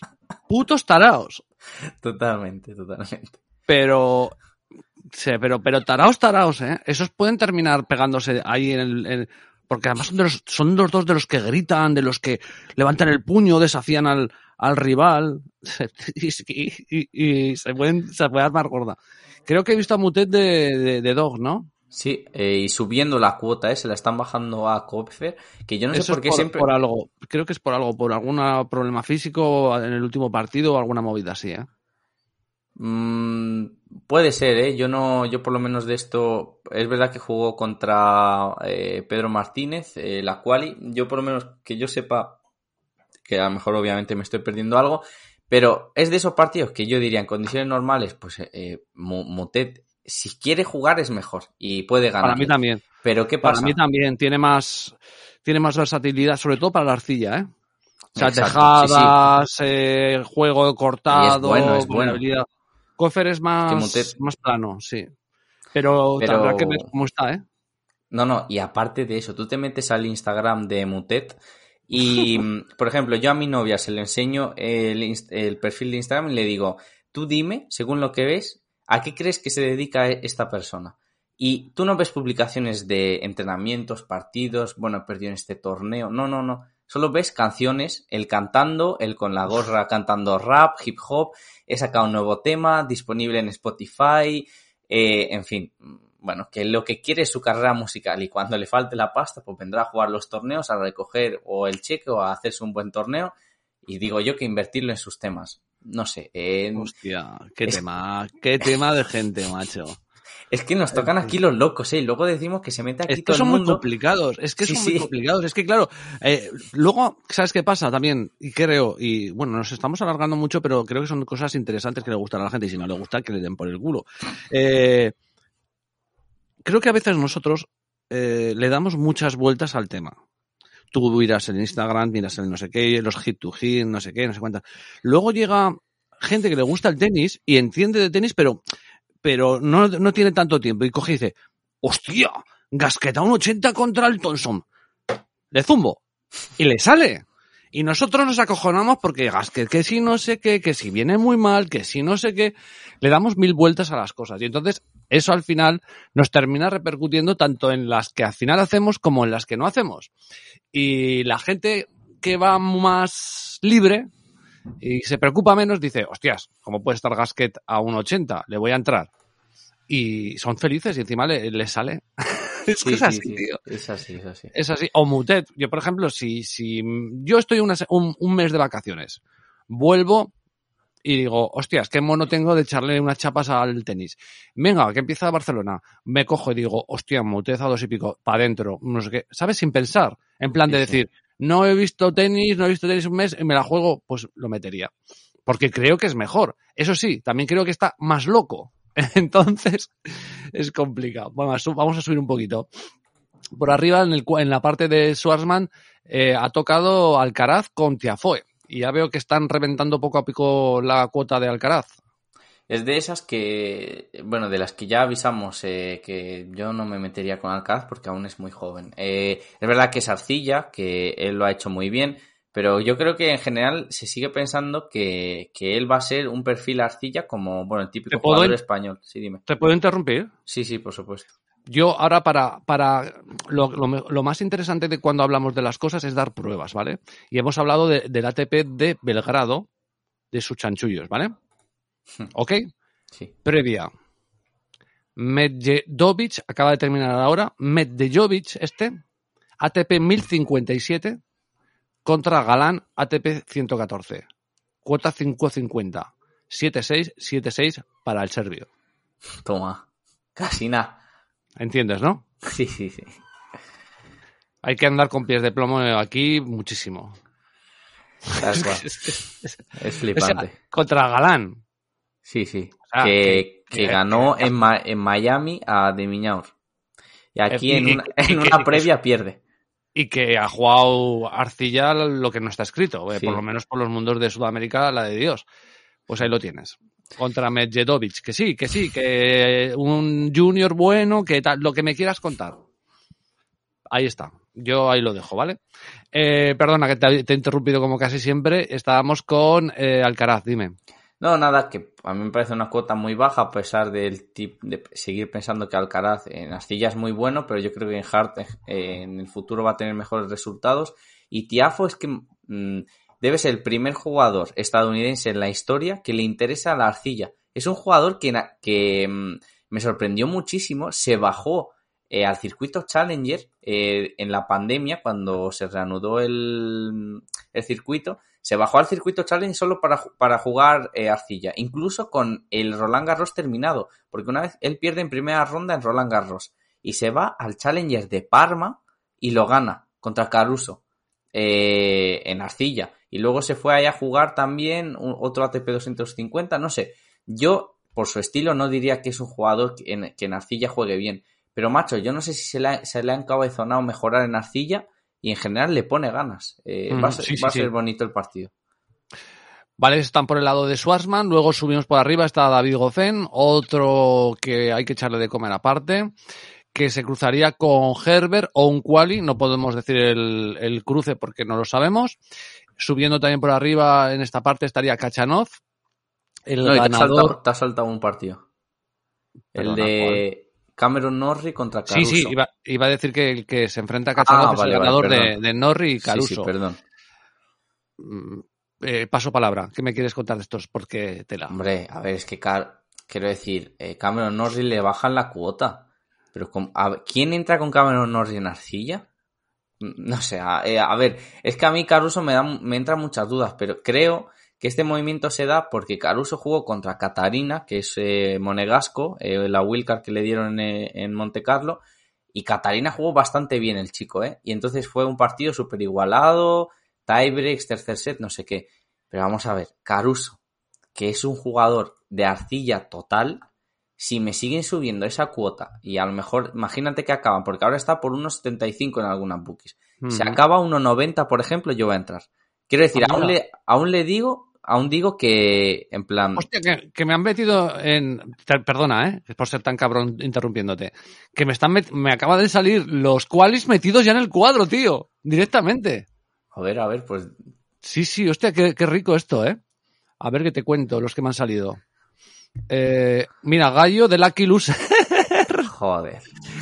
putos taraos. Totalmente, totalmente. Pero, sí, pero, pero taraos, taraos, ¿eh? Esos pueden terminar pegándose ahí en el, porque además son, de los, son los dos de los que gritan, de los que levantan el puño, desafían al, al rival y, se pueden, se puede armar gorda. Creo que he visto a Mutet de, de Dog, ¿no? Sí, eh, y subiendo la cuota, ¿eh? se la están bajando a Kopfer, que yo no sé por qué por, siempre... por algo, creo que es por algo, por algún problema físico en el último partido o alguna movida así, ¿eh? Mm, puede ser, ¿eh? Yo no, yo por lo menos de esto, es verdad que jugó contra eh, Pedro Martínez, eh, la quali, yo por lo menos que yo sepa, que a lo mejor obviamente me estoy perdiendo algo, pero es de esos partidos que yo diría en condiciones normales, pues eh, Mutet, si quiere jugar es mejor y puede ganar. Para mí también. Pero ¿qué Para pasa? mí también tiene más, tiene más versatilidad, sobre todo para la arcilla, ¿eh? O sea, Exacto, sí, sí. tejadas, eh, juego cortado, bueno, es bueno. Kofer es más, más plano, sí. Pero, Pero- habrá que ver cómo está, ¿eh? No, no, y aparte de eso, tú te metes al Instagram de Mutet y, por ejemplo, yo a mi novia se le enseño el, el perfil de Instagram y le digo, tú dime, según lo que ves, ¿a qué crees que se dedica esta persona? Y tú no ves publicaciones de entrenamientos, partidos, bueno, perdió en este torneo, no, no, no. Solo ves canciones, él cantando, él con la gorra cantando rap, hip hop, he sacado un nuevo tema, disponible en Spotify, eh, en fin, bueno, que lo que quiere es su carrera musical y cuando le falte la pasta, pues vendrá a jugar los torneos, a recoger o el cheque o a hacerse un buen torneo y digo yo que invertirlo en sus temas. No sé, eh, Hostia, qué Es- tema, qué tema de gente, macho. es que nos tocan aquí los locos, ¿eh? Y luego decimos que se mete aquí Es que todo son el muy complicados, es que Sí, son muy sí. complicados. Es que, claro, eh, luego, ¿sabes qué pasa también? Y creo, y bueno, nos estamos alargando mucho, pero creo que son cosas interesantes que le gustan a la gente, y si no le gusta, que le den por el culo. Eh, creo que a veces nosotros eh, le damos muchas vueltas al tema. Tú miras el Instagram, miras el no sé qué, los hit to hit, no sé qué, no sé cuántas. Luego llega gente que le gusta el tenis y entiende de tenis, pero, pero no, no tiene tanto tiempo. Y coge y dice, hostia, gasqueta un 80 contra el Thompson. Le zumbo. Y le sale. Y nosotros nos acojonamos porque Gasquet, que si no sé qué, que si viene muy mal, que si no sé qué, le damos mil vueltas a las cosas. Y entonces eso al final nos termina repercutiendo tanto en las que al final hacemos como en las que no hacemos. Y la gente que va más libre y se preocupa menos dice, hostias, ¿cómo puede estar Gasquet a un 80? Le voy a entrar. Y son felices y encima le, le sale. es que Sí, es sí, así, sí. tío. Es así, es así. Es así. O Mutet. Yo, por ejemplo, si, si yo estoy una se- un, un mes de vacaciones, vuelvo y digo, hostias, qué mono tengo de echarle unas chapas al tenis. Venga, que empieza Barcelona. Me cojo y digo, hostia, Mutet a dos y pico, para adentro, no sé qué. ¿Sabes? Sin pensar. En plan de decir, no he visto tenis, no he visto tenis un mes y me la juego, pues lo metería. Porque creo que es mejor. Eso sí, también creo que está más loco. Entonces, es complicado. Bueno, vamos a subir un poquito. Por arriba, en, el, en la parte de Schwarzman, eh, ha tocado Alcaraz con Tiafoe. Y ya veo que están reventando poco a poco la cuota de Alcaraz. Es de esas que, bueno, de las que ya avisamos eh, que yo no me metería con Alcaraz porque aún es muy joven. Eh, es verdad que es arcilla, que él lo ha hecho muy bien, Pero yo creo que en general se sigue pensando que, que él va a ser un perfil arcilla como, bueno, el típico ¿Te puedo jugador español. Sí, dime. ¿Te puedo interrumpir? Sí, sí, por supuesto. Yo ahora para, para lo, lo me- lo más interesante de cuando hablamos de las cosas es dar pruebas, ¿vale? Y hemos hablado de- del ATP de Belgrado, de sus chanchullos, ¿vale? ¿Ok? Sí. Previa. Medjedovic, acaba de terminar ahora, Medjedovic este, ATP 1057 contra Galán ATP 114. Cuota 550. 7-6, 7-6 para el serbio. Toma. Casi nada. ¿Entiendes, no? Sí, sí, sí. Hay que andar con pies de plomo aquí muchísimo. Es que- es- Es o sea, flipante. contra Galán. Sí, sí. sea, que, que- que que- ganó en, Ma- en Miami a De Miñaur. Y aquí Y- en una, y en una previa pierde. Y que ha jugado Arcilla lo que no está escrito. eh, Sí. Por lo menos por los mundos de Sudamérica, la de Dios. Pues ahí lo tienes. Contra Medjedovic. Que sí, que sí, que un junior bueno, que tal, lo que me quieras contar. Ahí está. Yo ahí lo dejo, ¿vale? Eh, perdona que te, he interrumpido como casi siempre. Estábamos con eh, Alcaraz, dime. No, nada, que a mí me parece una cuota muy baja a pesar del tip de seguir pensando que Alcaraz en Astilla es muy bueno, pero yo creo que en Hart eh, en el futuro va a tener mejores resultados. Y Tiafo es que mm, debe ser el primer jugador estadounidense en la historia que le interesa la arcilla. Es un jugador que, mm, me sorprendió muchísimo, se bajó eh, al circuito Challenger eh, en la pandemia, cuando se reanudó el, el circuito, se bajó al circuito Challenge solo para jugar eh, arcilla, incluso con el Roland Garros terminado, porque una vez él pierde en primera ronda en Roland Garros y se va al Challenger de Parma y lo gana contra Caruso eh, en arcilla. Y luego se fue ahí a jugar también un- otro ATP 250, no sé. Yo, por su estilo, no diría que es un jugador que en, que en arcilla juegue bien. Pero macho, yo no sé si se le ha, se le ha encabezonado mejorar en arcilla y en general le pone ganas. Eh, Mm, va a ser, sí, sí. bonito el partido. Vale, están por el lado de Schwarzman, luego subimos por arriba, está David Goffin, otro que hay que echarle de comer aparte, que se cruzaría con Herbert o un Quali, no podemos decir el, el cruce porque no lo sabemos. Subiendo también por arriba, en esta parte estaría Kachanov, el No, te has, ganador. saltado, te has saltado un partido. El de Cameron Norrie contra Sí, Caruso. sí, iba, iba a decir que el que se enfrenta a Kachanov Ah, es vale, el vale, ganador de, de Norri y Sí, Caruso. sí, perdón. Mm, eh, paso palabra, ¿qué me quieres contar de estos? Porque tela. Hombre, a ver, es que Car- quiero decir, eh, Cameron Norrie le bajan la cuota. Pero con- a ¿quién entra con Cameron Norrie en arcilla? No sé, a, eh, a ver, es que a mí Caruso me, da, me entran muchas dudas, pero creo que este movimiento se da porque Caruso jugó contra Catarina, que es eh, monegasco, eh, la wildcard que le dieron en Monte Carlo, y Catarina jugó bastante bien el chico, ¿eh? Y entonces fue un partido súper igualado, tiebreaks, tercer set, no sé qué. Pero vamos a ver, Caruso, que es un jugador de arcilla total, si me siguen subiendo esa cuota y a lo mejor, imagínate que acaban, porque ahora está por unos 75 en algunas bookies. Si Ujú. acaba 1.90, por ejemplo, yo voy a entrar. Quiero decir, aún le, aún le digo, aún digo que, en plan, Hostia, que, que me han metido en. te- Perdona, ¿eh? Por ser tan cabrón interrumpiéndote. Que me están met- me acaba de salir los qualis metidos ya en el cuadro, tío. Directamente. a ver, a ver, pues, Sí, sí, hostia, qué, qué rico esto, ¿eh? A ver qué te cuento, los que me han salido. Eh, mira, Gallo de Lucky Loser joder.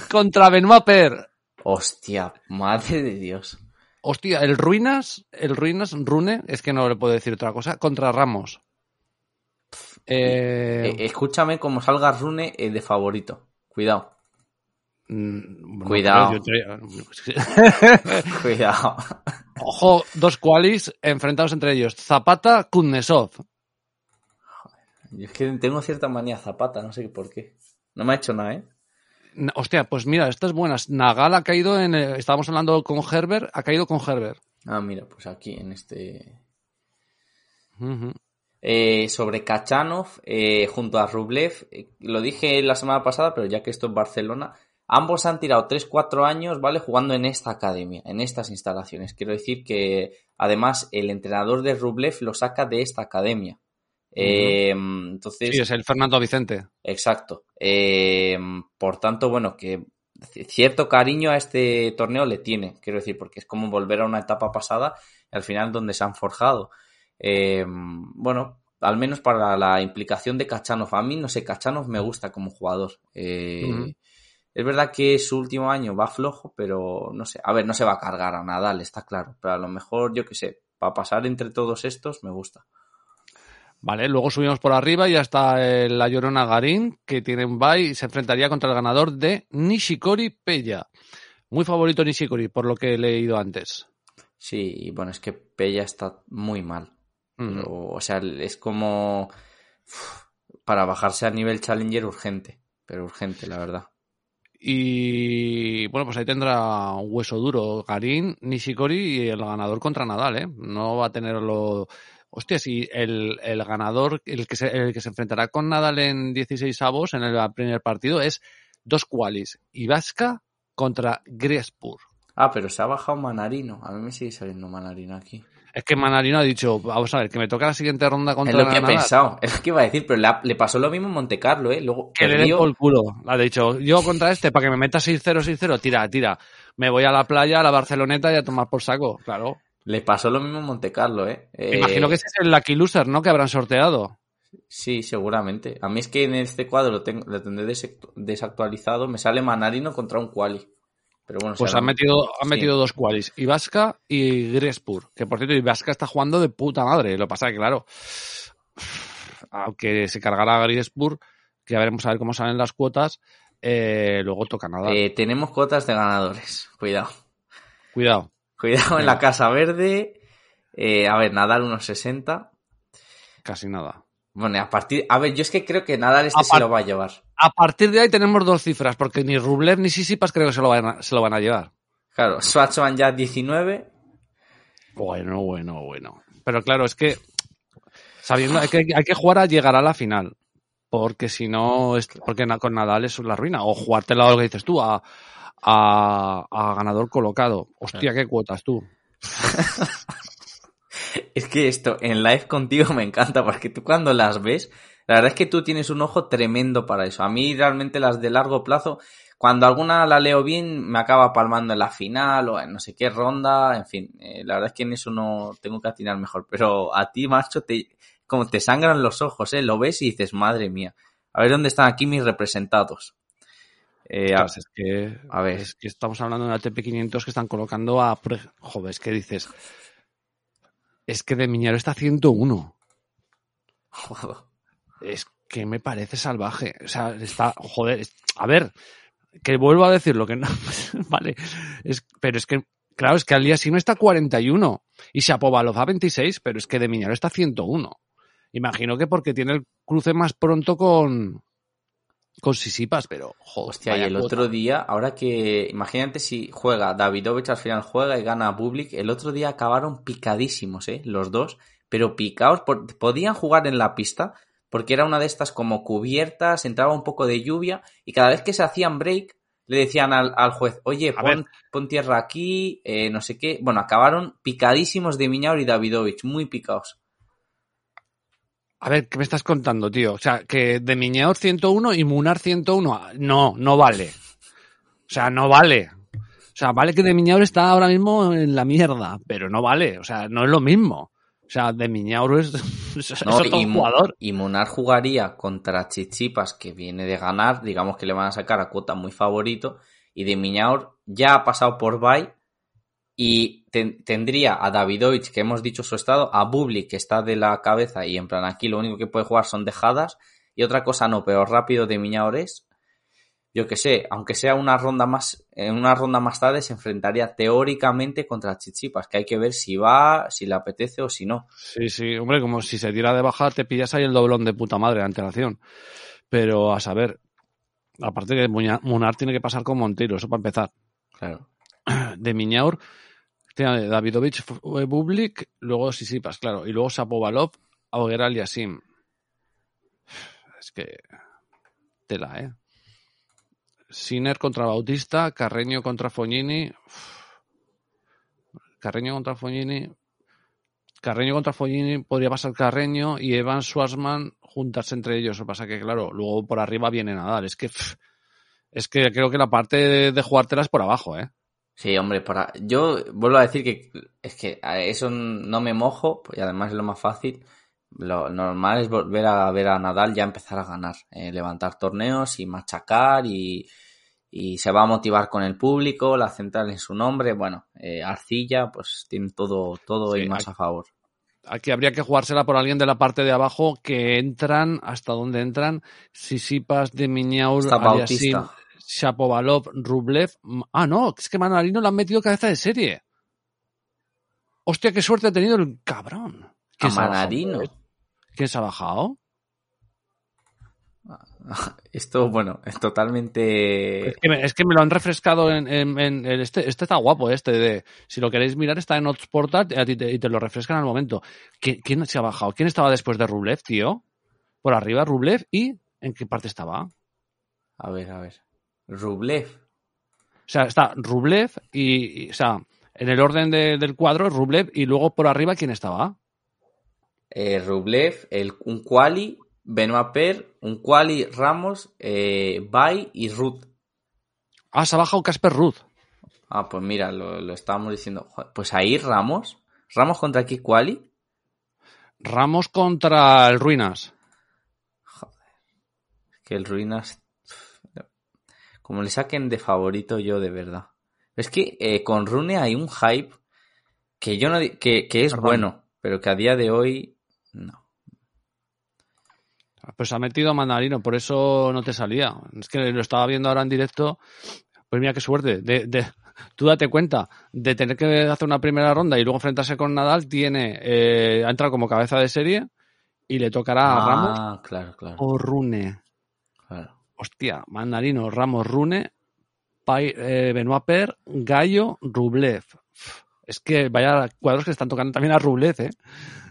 contra Benoit Per. Hostia, madre de Dios. Hostia, el Ruinas, el Ruinas, Rune, es que no le puedo decir otra cosa, contra Ramos. Eh, Eh, escúchame como salga Rune de favorito. Cuidado, mm, cuidado. te- cuidado. Ojo, dos qualis enfrentados entre ellos. Zapata, Kuznetsov. Yo es que tengo cierta manía Zapata, no sé por qué. No me ha hecho nada, ¿eh? Hostia, pues mira, estas buenas. Nagal ha caído en. el- estábamos hablando con Herbert, ha caído con Herbert. Ah, mira, pues aquí en este... Eh, sobre Kachanov eh, junto a Rublev, eh, lo dije la semana pasada, pero ya que esto es Barcelona, ambos han tirado 3-4 años, ¿vale? Jugando en esta academia, en estas instalaciones. Quiero decir que además el entrenador de Rublev lo saca de esta academia. Eh, entonces, Sí, es el Fernando Vicente. Exacto. Eh, por tanto, bueno, que cierto cariño a este torneo le tiene, quiero decir, porque es como volver a una etapa pasada y al final donde se han forjado. Eh, bueno, al menos para la implicación de Kachanov. A mí, no sé, Kachanov me gusta como jugador. Eh. Es verdad que su último año va flojo, pero no sé. A ver, no se va a cargar a Nadal, está claro. Pero a lo mejor, yo qué sé, para pasar entre todos estos me gusta. Vale, luego subimos por arriba y ya está eh, la Llorona Garín, que tiene un bye y se enfrentaría contra el ganador de Nishikori Peya. Muy favorito Nishikori, por lo que he leído antes. Sí, y bueno, es que Pella está muy mal. Pero, o sea, es como para bajarse a nivel challenger urgente, pero urgente, la verdad. Y bueno, pues ahí tendrá un hueso duro Garín, Nishikori y el ganador contra Nadal, ¿eh? No va a tenerlo. Hostia, si el, el ganador, el que, se, el que se enfrentará con Nadal en 16 avos en el primer partido es dos qualis. Ibasca contra Griespur. Ah, pero se ha bajado Manarino. A mí me sigue saliendo Manarino aquí. Es que Manarino ha dicho, vamos a ver, que me toca la siguiente ronda contra Es lo que he Nadal. pensado, es lo que iba a decir, pero le, ha- le pasó lo mismo en Monte Carlo, ¿eh? Luego Que le den perdió. por el culo. Ha dicho, yo contra este, para que me meta 6-0, 6-0, tira, tira. Me voy a la playa, a la Barceloneta y a tomar por saco. Claro. Le pasó lo mismo en Monte Carlo, ¿eh? Me Eh, imagino que ese es el Lucky Loser, ¿no? Que habrán sorteado. Sí, seguramente. A mí es que en este cuadro lo, tengo, lo tendré desactu- desactualizado. Me sale Manarino contra un quali. Pero bueno, Pues han metido, han sí. metido dos qualis, Ibasca y Griespur. Que por cierto, Ibasca está jugando de puta madre. Lo que pasa que, claro, aunque se cargará Griespur, que ya veremos a ver cómo salen las cuotas, eh, luego toca nada. Eh, tenemos cuotas de ganadores. Cuidado. Cuidado. Cuidado en la Casa Verde. Eh, a ver, Nadal unos 60. Casi nada. Bueno, a partir. A ver, yo es que creo que Nadal este se lo va a llevar. A partir de ahí tenemos dos cifras, porque ni Rublev ni Sisipas creo que se lo van a, se lo van a llevar. Claro, Schwarzman ya 19. Bueno, bueno, bueno. Pero claro, es que sabiendo hay que, hay que jugar a llegar a la final. Porque si no, es, porque con Nadal es la ruina. O jugártela lo que dices tú, a, a, a ganador colocado. Hostia, qué cuotas tú. Es que esto en live contigo me encanta porque tú cuando las ves, la verdad es que tú tienes un ojo tremendo para eso. A mí realmente las de largo plazo, cuando alguna la leo bien, me acaba palmando en la final o en no sé qué ronda, en fin, eh, la verdad es que en eso no tengo que atinar mejor. Pero a ti, macho, te, como te sangran los ojos, ¿eh? Lo ves y dices, madre mía, a ver dónde están aquí mis representados. Eh, a- Ostras, es que, a ver. es que estamos hablando de una TP500 que están colocando a... Joder, es que dices... Es que de Miñero está 101. joder. Es que me parece salvaje. O sea, está, joder, es- a ver, que vuelvo a decir lo que no, vale, es, pero es que, claro, es que al día no está 41 y Shapovalov a 26, pero es que de Miñaro está 101. Imagino que porque tiene el cruce más pronto con, con Sisipas, pero, joder, Hostia, y el cuota. otro día, ahora que, imagínate si juega Davidovich al final juega y gana a Bublik, el otro día acabaron picadísimos, ¿eh? Los dos, pero picados, por- podían jugar en la pista, porque era una de estas como cubiertas, entraba un poco de lluvia, y cada vez que se hacían break, le decían al, al juez, oye, pon tierra aquí, eh, no sé qué. Bueno, acabaron picadísimos de Miñaur y Davidovich, muy picados. A ver, ¿qué me estás contando, tío? O sea, que de Miñaur 101 y Munar 101. No, no vale. O sea, no vale. O sea, vale que de Miñaur está ahora mismo en la mierda, pero no vale. O sea, no es lo mismo. O sea, de Miñaur es, es ¿no? otro y, jugador. y Munar jugaría contra Chichipas, que viene de ganar, digamos que le van a sacar a cuota muy favorito, y de Miñaur ya ha pasado por Bay y ten- tendría a Davidovich, que hemos dicho su estado, a Bublik, que está de la cabeza, y en plan aquí lo único que puede jugar son dejadas, y otra cosa no, pero rápido de Miñaur es, yo que sé, aunque sea una ronda más, en una ronda más tarde se enfrentaría teóricamente contra Chichipas, que hay que ver si va, si le apetece o si no. Sí, sí, hombre, como si se tira de baja, te pillas ahí el doblón de puta madre de antelación. Pero a saber, aparte que Munar tiene que pasar con Montero, eso para empezar. Claro. de Miñaur, tiene Davidovich, eh, Bublik, luego Sisipas, claro, y luego Sapovalov, Auger Aliasim. Es que tela, ¿eh? Sinner contra Bautista, Carreño contra Fognini. Carreño contra Fognini. Carreño contra Fognini podría pasar Carreño y Evan Schwarzman juntarse entre ellos. Lo que pasa que, claro, luego por arriba viene Nadal. Es que Es que creo que la parte de, de jugártela es por abajo, ¿eh? Sí, hombre, para... yo vuelvo a decir que es que a eso no me mojo y además es lo más fácil. Lo normal es volver a ver a Nadal ya empezar a ganar, eh, levantar torneos y machacar y, y se va a motivar con el público, la central en su nombre. Bueno, eh, Arcilla pues tiene todo, todo Sí, y más a favor. Aquí habría que jugársela por alguien de la parte de abajo que entran, hasta dónde entran, Sisipas, de Miñaur, Aliasim, Bautista. Shapovalov, Rublev. Ah, no, es que Manarino le han metido cabeza de serie. Hostia, qué suerte ha tenido el cabrón. A ¿Quién se ha bajado, Manarino. ¿Quién se ha bajado? Esto, bueno, es totalmente... Es que, me, es que me lo han refrescado en, en- este. Este está guapo, este de. Si lo queréis mirar, está en Hotspot y te, lo refrescan al momento. ¿Quién, quién se ha bajado? ¿Quién estaba después de Rublev, tío? Por arriba, Rublev. ¿Y en qué parte estaba? A ver, a ver. Rublev. sea, está Rublev y. y- o sea, en el orden de- del cuadro, Rublev y luego por arriba, ¿quién estaba? eh, Rublev, el, un quali, Benoit Per, un quali Ramos, eh, Bay y Ruth. Ah, se ha bajado Casper Ruth. Ah, pues mira, lo, lo estábamos diciendo. Joder, Pues ahí Ramos. Ramos contra qué quali. Ramos contra el Ruinas. Que el Ruinas. Como le saquen de favorito yo, de verdad. Es que eh, con Rune hay un hype que yo no que, que es Perdón. bueno, pero que a día de hoy no. Pues ha metido a Mandarino, por eso no te salía. Es que lo estaba viendo ahora en directo. Pues mira qué suerte. De, de- tú date cuenta de tener que hacer una primera ronda y luego enfrentarse con Nadal. Tiene, eh, ha entrado como cabeza de serie y le tocará a Ramos Ah, claro, claro, o Rune. claro. Hostia, Mandarino, Ramos, Rune, Pai- eh, Benoit Per, Gallo, Rublev. Es que vaya cuadros que están tocando también a Rublev, ¿eh?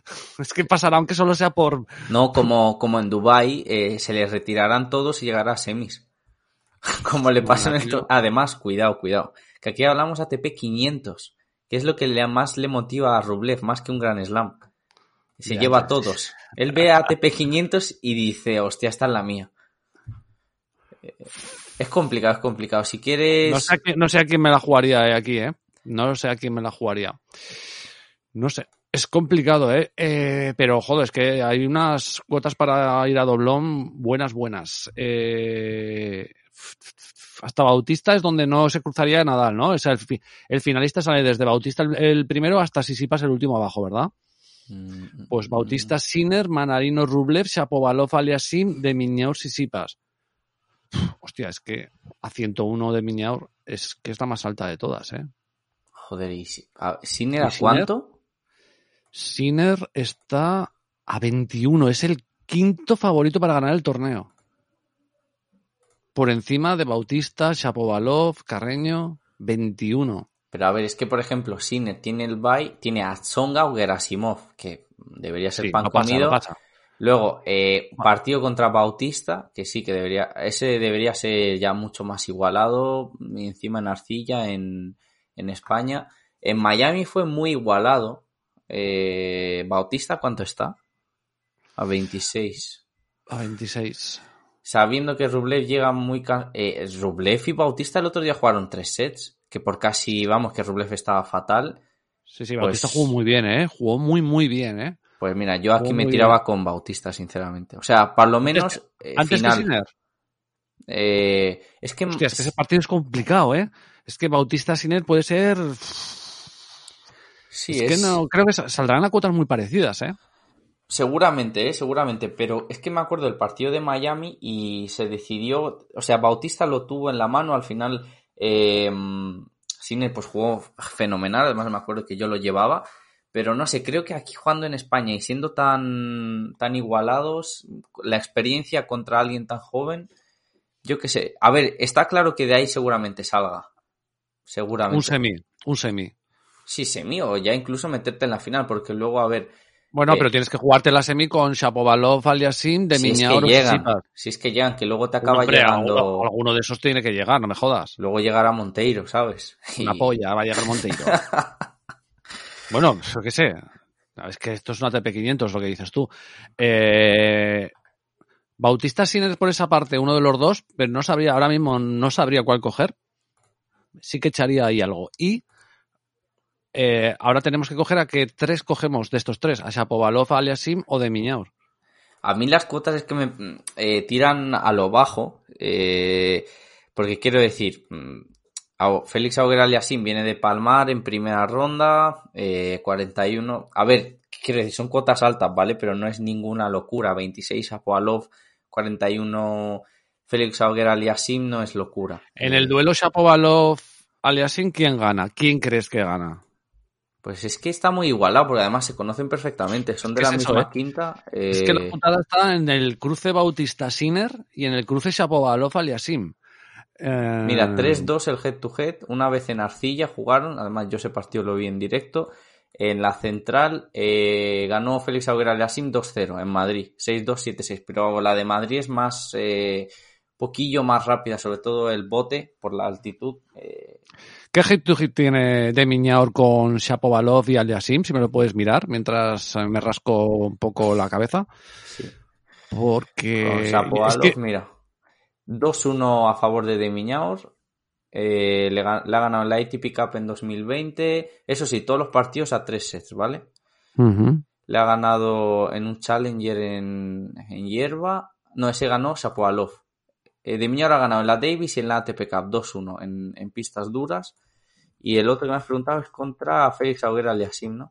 Es que pasará aunque solo sea por, No, como, como en Dubai eh, se les retirarán todos y llegará a semis. como le pasa en Bueno, esto. Además, cuidado, cuidado. Que aquí hablamos ATP 500, que es lo que le, más le motiva a Rublev, más que un gran slam. Se Ya, lleva ya. a todos. Él ve a ATP 500 y dice, hostia, esta es la mía. Es complicado, es complicado. Si quieres... No sé, a quién, no sé a quién me la jugaría eh, aquí, ¿eh? No sé a quién me la jugaría. No sé. Es complicado, ¿eh? Eh, Pero, joder, es que hay unas cuotas para ir a doblón buenas, buenas. Eh, Hasta Bautista es donde no se cruzaría Nadal, ¿no? O sea, el, fi- el finalista sale desde Bautista el, el primero hasta Sisipas el último abajo, ¿verdad? Mm, Pues mm, Bautista, Sinner, Manarino, Rublev, Shapovalov, Aliasim, de Miñaur, Sisipas. Hostia, es que a 101 de Miñaur es que es la más alta de todas, ¿eh? Joder, ¿y Sinner ¿Y a cuánto? Sinner está a 21, es el quinto favorito para ganar el torneo. Por encima de Bautista, Shapovalov, Carreño, 21. Pero a ver, es que por ejemplo, Sinner tiene el bye, tiene a Tsonga o Gerasimov, que debería ser Sí, pan no pasa, comido. no pasa. Luego, eh, partido contra Bautista, que sí que debería, ese debería ser ya mucho más igualado, encima en Arcilla, en, en España. En Miami fue muy igualado. Eh, Bautista, ¿cuánto está? A 26. A 26. Sabiendo que Rublev llega muy... Eh, Rublev y Bautista el otro día jugaron tres sets, que por casi, vamos, que Rublev estaba fatal. Sí, sí, Bautista Pues- jugó muy bien, ¿eh? Jugó muy, muy bien, ¿eh? Pues mira, yo aquí me tiraba con Bautista, sinceramente. O sea, por lo menos eh, Antes final. que Sinner. Eh, es que, Hostia, es que ese partido es complicado, ¿eh? Es que Bautista Sinner puede ser. sí, es, es, que no, creo que sa- saldrán a cuotas muy parecidas, ¿eh? seguramente, eh, seguramente, pero es que me acuerdo del partido de Miami y se decidió, o sea, Bautista lo tuvo en la mano, al final eh, Sinner pues jugó fenomenal, además me acuerdo que yo lo llevaba, pero no sé, creo que aquí jugando en España y siendo tan, tan igualados, la experiencia contra alguien tan joven, yo qué sé, a ver, está claro que de ahí seguramente salga, seguramente. Un semi, un semi. Sí, semi o ya incluso meterte en la final, porque luego, a ver, Bueno, Eh, pero tienes que jugarte la semi con Shapovalov, Aliasim, de si es que llegan, si es que llegan, que luego te acaba hombre, llegando, alguno, alguno de esos tiene que llegar, no me jodas. luego llegará Monteiro, ¿sabes? Una Y- polla, va a llegar Monteiro. bueno, yo qué sé. Es que esto es una TP500, lo que dices tú. Eh, Bautista Sinner por esa parte, uno de los dos, pero no sabría, ahora mismo no sabría cuál coger. Sí que echaría ahí algo. Y eh, ahora tenemos que coger a que tres cogemos de estos tres, a Shapovalov, a Aliasim o de Miñaur. A mí las cuotas es que me eh, tiran a lo bajo, eh, porque quiero decir, mm, Félix Auger Aliassime viene de Palmar en primera ronda, eh, 41. A ver, quiero decir, son cuotas altas, ¿vale? Pero no es ninguna locura. 26 a Poalov, 41 Félix Auger Aliassime no es locura. En el duelo Shapovalov, Aliasim, ¿quién gana? ¿Quién crees que gana? Pues es que está muy igualado, porque además se conocen perfectamente, son de ¿Qué la es eso, misma eh? quinta. Es eh, que la putada está en el cruce Bautista Sinner y en el cruce Shapovalov Aliasim. Eh, Mira, 3-2 el head to head. Una vez en Arcilla jugaron. Además, yo ese partido lo vi en directo. En la central eh, ganó Félix Auger Aliassime 2-0 en Madrid. 6-2, 7-6. Pero la de Madrid es más. Eh, poquillo más rápida, sobre todo el bote por la altitud. eh, ¿Qué hit to hit tiene de Miñaur con Shapovalov y Aliasim? Si me lo puedes mirar mientras me rasco un poco la cabeza. sí. Porque. Con es Shapovalov, que- mira. 2-1 a favor de Demiñaur. Eh, le, ha ganado en la ATP Cup en 2020. Eso sí, todos los partidos a tres sets, ¿vale? Le ha ganado en un Challenger en, en hierba. No, ese ganó Shapovalov. Eh, de Miñor ha ganado en la Davis y en la ATP Cup 2-1 en, en pistas duras. Y el otro que me has preguntado es contra Félix Auger Aliasim, ¿no?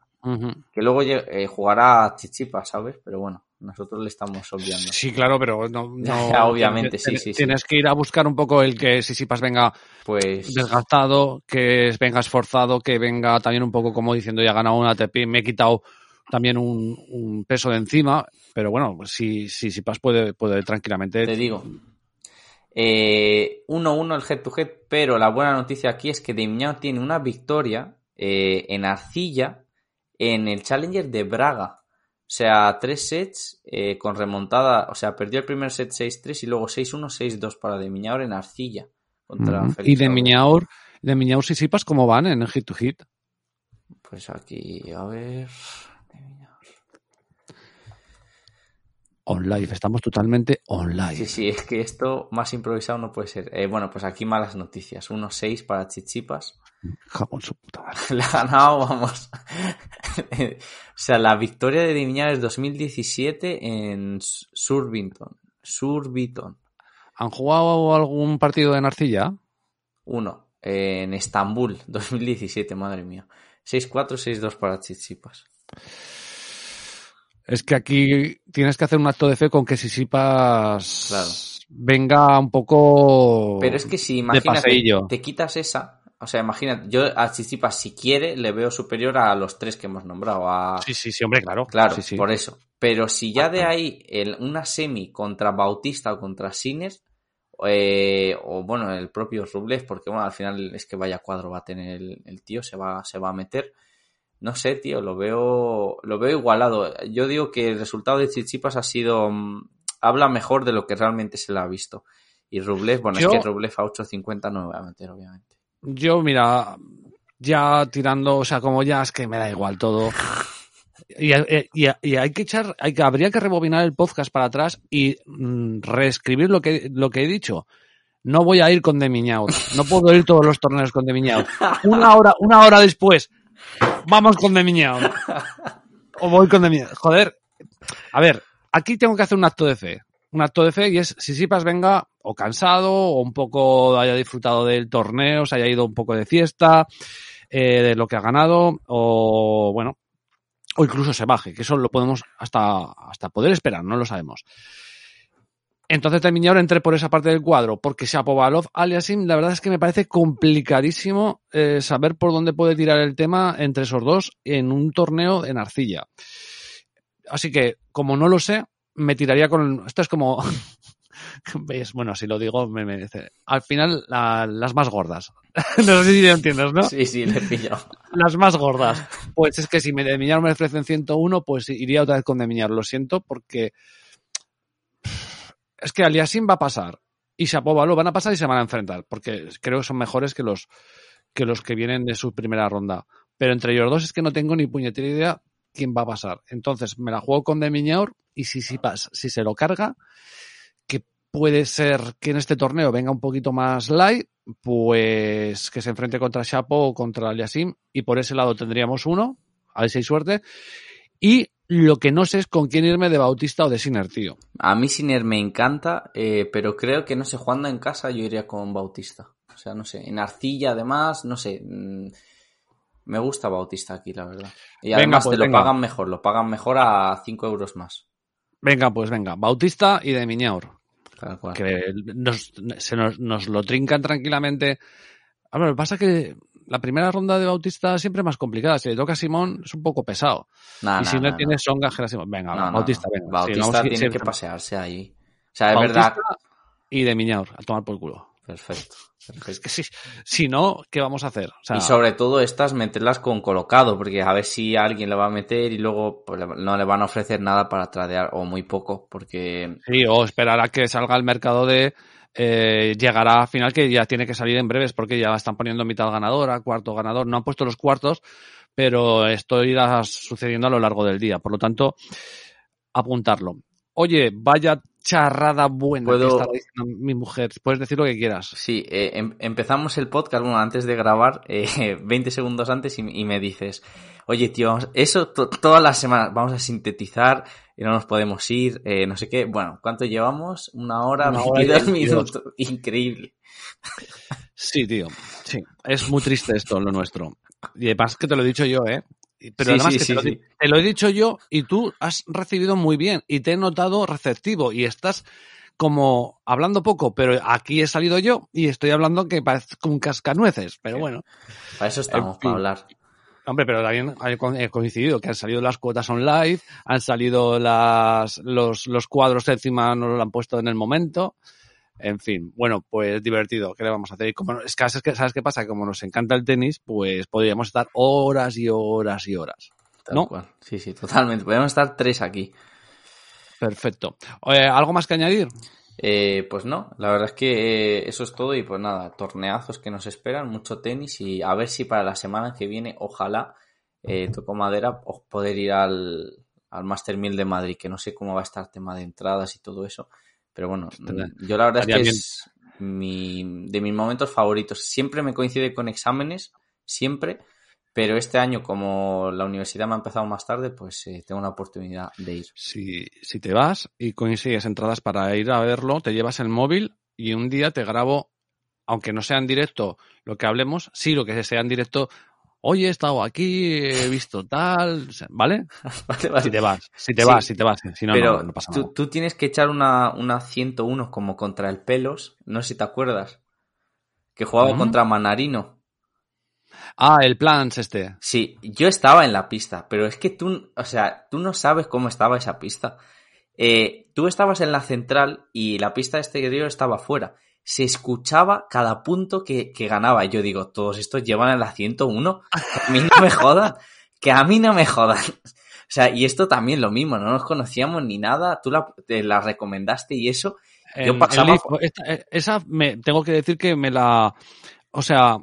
Que luego eh, jugará a Chichipa, ¿sabes? Pero bueno, nosotros le estamos obviando. Sí, claro, pero no. no- obviamente, sí, tienes- sí. Tienes que ir a buscar un poco el que Sisipas venga Pues desgastado, que venga esforzado, que venga también un poco como diciendo ya he ganado una ATP, me he quitado también un, un peso de encima, pero bueno, si, si Sipas puede, puede tranquilamente. te digo. Eh, 1-1 el head to head, pero la buena noticia aquí es que Demiñao tiene una victoria eh, en arcilla en el Challenger de Braga. O sea, tres sets eh, con remontada. O sea, perdió el primer set 6-3 y luego 6-1, 6-2 para Demiñaur en arcilla. Contra. Félix Y de. Miñaur, de Miñaur Sisipas, ¿cómo van en el hit to hit? Pues aquí, a ver. Demiñaur. On live, estamos totalmente on live. Sí, sí, es que esto más improvisado no puede ser. Eh, bueno, pues aquí malas noticias. 1-6 para Chichipas. Jamón su puta madre. Le ha ganado, vamos. o sea, la victoria de Dimiñar es 2017 en Surbiton. Surbiton. ¿Han jugado algún partido en arcilla? Uno. en Estambul, 2017, madre mía. 6-4, 6-2 para Chichipas. Es que aquí tienes que hacer un acto de fe con que Sisipas Claro. venga un poco Pero es que si imagínate, te quitas esa, o sea, imagínate, yo a Chichipas si quiere le veo superior a los tres que hemos nombrado. A, Sí, sí, sí, hombre, claro. Claro, Sí, sí. por eso. Pero si ya de ahí el- una semi contra Bautista o contra Sinner, eh, o bueno, el propio Rublev, porque bueno, al final es que vaya cuadro va a tener el, el tío, se va, se va a meter. No sé, tío, lo veo, lo veo igualado. Yo digo que el resultado de Chichipas ha sido, mm, habla mejor de lo que realmente se le ha visto. Y Rublev, bueno, Yo- es que Rublev a 8.50 no me va a meter, obviamente. Yo, mira, ya tirando, o sea, como ya es que me da igual todo. Y, y- y hay que echar, hay habría que rebobinar el podcast para atrás y mm, reescribir lo que, lo que he dicho. No voy a ir con Demiñaur. No puedo ir todos los torneos con Demiñaur. Una hora, una hora después, vamos con Demiñaur. O voy con Demiñaur. Joder. A ver, aquí tengo que hacer un acto de fe. Un acto de fe y es si Sipas venga o cansado o un poco haya disfrutado del torneo, se haya ido un poco de fiesta, eh, de lo que ha ganado o bueno, o incluso se baje, que eso lo podemos hasta, hasta poder esperar, no lo sabemos. Entonces Termiñaur entré por esa parte del cuadro, porque Shapovalov Aliasim, la verdad es que me parece complicadísimo eh, saber por dónde puede tirar el tema entre esos dos en un torneo en arcilla. Así que, como no lo sé, me tiraría con... Esto es como... ¿Ves? Bueno, si lo digo, me merece. Al final, la- las más gordas. no sé si lo entiendes, ¿no? Sí, sí, le he pillado. Las más gordas. Pues es que si me de Miñar me ofrecen 101, pues iría otra vez con de Miñar. Lo siento porque es que Aliasim va a pasar y Shapovalov van a pasar y se van a enfrentar porque creo que son mejores que los que los que vienen de su primera ronda. Pero entre ellos dos es que no tengo ni puñetera idea quién va a pasar. Entonces me la juego con de Miñaur y si, si, pasa, si se lo carga, puede ser que en este torneo venga un poquito más light, pues que se enfrente contra Chapo o contra Aliasim y por ese lado tendríamos uno, a ver si hay suerte. Y lo que no sé es con quién irme de Bautista o de Sinner, tío. A mí Sinner me encanta, eh, pero creo que no sé, jugando en casa yo iría con Bautista. O sea, no sé, en Arcilla además, no sé. Me gusta Bautista aquí, la verdad. Y Venga, además pues, te lo venga. pagan mejor, lo pagan mejor a 5 euros más. Venga, pues venga, Bautista y de Miñaur. Que nos, se nos, nos lo trincan tranquilamente. A ver, lo que pasa es que la primera ronda de Bautista siempre es más complicada. Si le toca a Simón, es un poco pesado. Nah, y nah, si no nah, tiene. Songa, Simón. Venga, No, Bautista, no. venga. Bautista tiene que pasearse ahí. O sea, es Bautista verdad. y de Miñaur, a tomar por culo. Perfecto. Es perfecto. que si, si no, ¿qué vamos a hacer? O sea, Y sobre todo estas meterlas con colocado, porque a ver si alguien le va a meter y luego pues, no le van a ofrecer nada para tradear, o muy poco, porque sí, o esperar a que salga el mercado de. eh, llegará a final que ya tiene que salir en breves porque ya están poniendo mitad ganadora, cuarto ganador. No han puesto los cuartos, pero esto irá sucediendo a lo largo del día. Por lo tanto, apuntarlo. Oye, vaya charrada buena Puedo- que estaba diciendo mi mujer. Puedes decir lo que quieras. Sí, eh, em- empezamos el podcast, bueno, antes de grabar, eh, 20 segundos antes y, y me dices, oye, tío, vamos- eso to- todas las semanas, vamos a sintetizar y no nos podemos ir, eh, no sé qué. Bueno, ¿cuánto llevamos? Una hora, Una hora y 22 veintidós. minutos. Increíble. Sí, tío. Sí. Es muy triste esto, lo nuestro. Y además que te lo he dicho yo, ¿eh? Pero Sí, además sí, que sí, te, lo, te he dicho yo y tú has recibido muy bien y te he notado receptivo y estás como hablando poco, pero aquí he salido yo y estoy hablando que parece un cascanueces, pero bueno. Para eso estamos, En fin. para hablar. Hombre, pero también he coincidido que han salido las cuotas online, han salido las, los, los cuadros encima no lo han puesto en el momento. En fin, bueno, pues divertido. ¿Qué le vamos a hacer? Y como, es que, ¿sabes qué- ¿sabes qué pasa? Como nos encanta el tenis, pues podríamos estar horas y horas y horas. Tal ¿No? cual. Sí, sí, totalmente. Podemos estar tres aquí. Perfecto. Eh, ¿Algo más que añadir? Eh, pues no, la verdad es que eh, eso es todo y pues nada, torneazos que nos esperan, mucho tenis y a ver si para la semana que viene, ojalá, eh, toco madera, o poder ir al, al Master 1000 de Madrid, que no sé cómo va a estar tema de entradas y todo eso, pero bueno, Estaría- mm, yo la verdad es que bien. es mi, de mis momentos favoritos. Siempre me coincide con exámenes, siempre, pero este año como la universidad me ha empezado más tarde, pues eh, tengo una oportunidad de ir. Si, si te vas y consigues entradas para ir a verlo, te llevas el móvil y un día te grabo, aunque no sea en directo lo que hablemos, sí lo que sea en directo. Oye, he estado aquí, he visto tal, ¿vale? Vale, vale. Si te vas, si te Sí. vas, si te vas. Si no, Pero no, no pasa tú, nada. tú tienes que echar una, una 101 como contra el Pelos, no sé si te acuerdas, que jugaba contra Manarino. Ah, el plans este. Sí, yo estaba en la pista, pero es que tú, o sea, tú no sabes cómo estaba esa pista. Eh, tú estabas en la central y la pista exterior estaba fuera. Se escuchaba cada punto que, que ganaba. Y yo digo, todos estos llevan en la 101. A mí no me jodan. Que a mí no me jodan. O sea, y esto también lo mismo, no nos conocíamos ni nada. Tú la, te la recomendaste y eso. Yo pasaba por- esta- eh, esa me, tengo que decir que me la. O sea,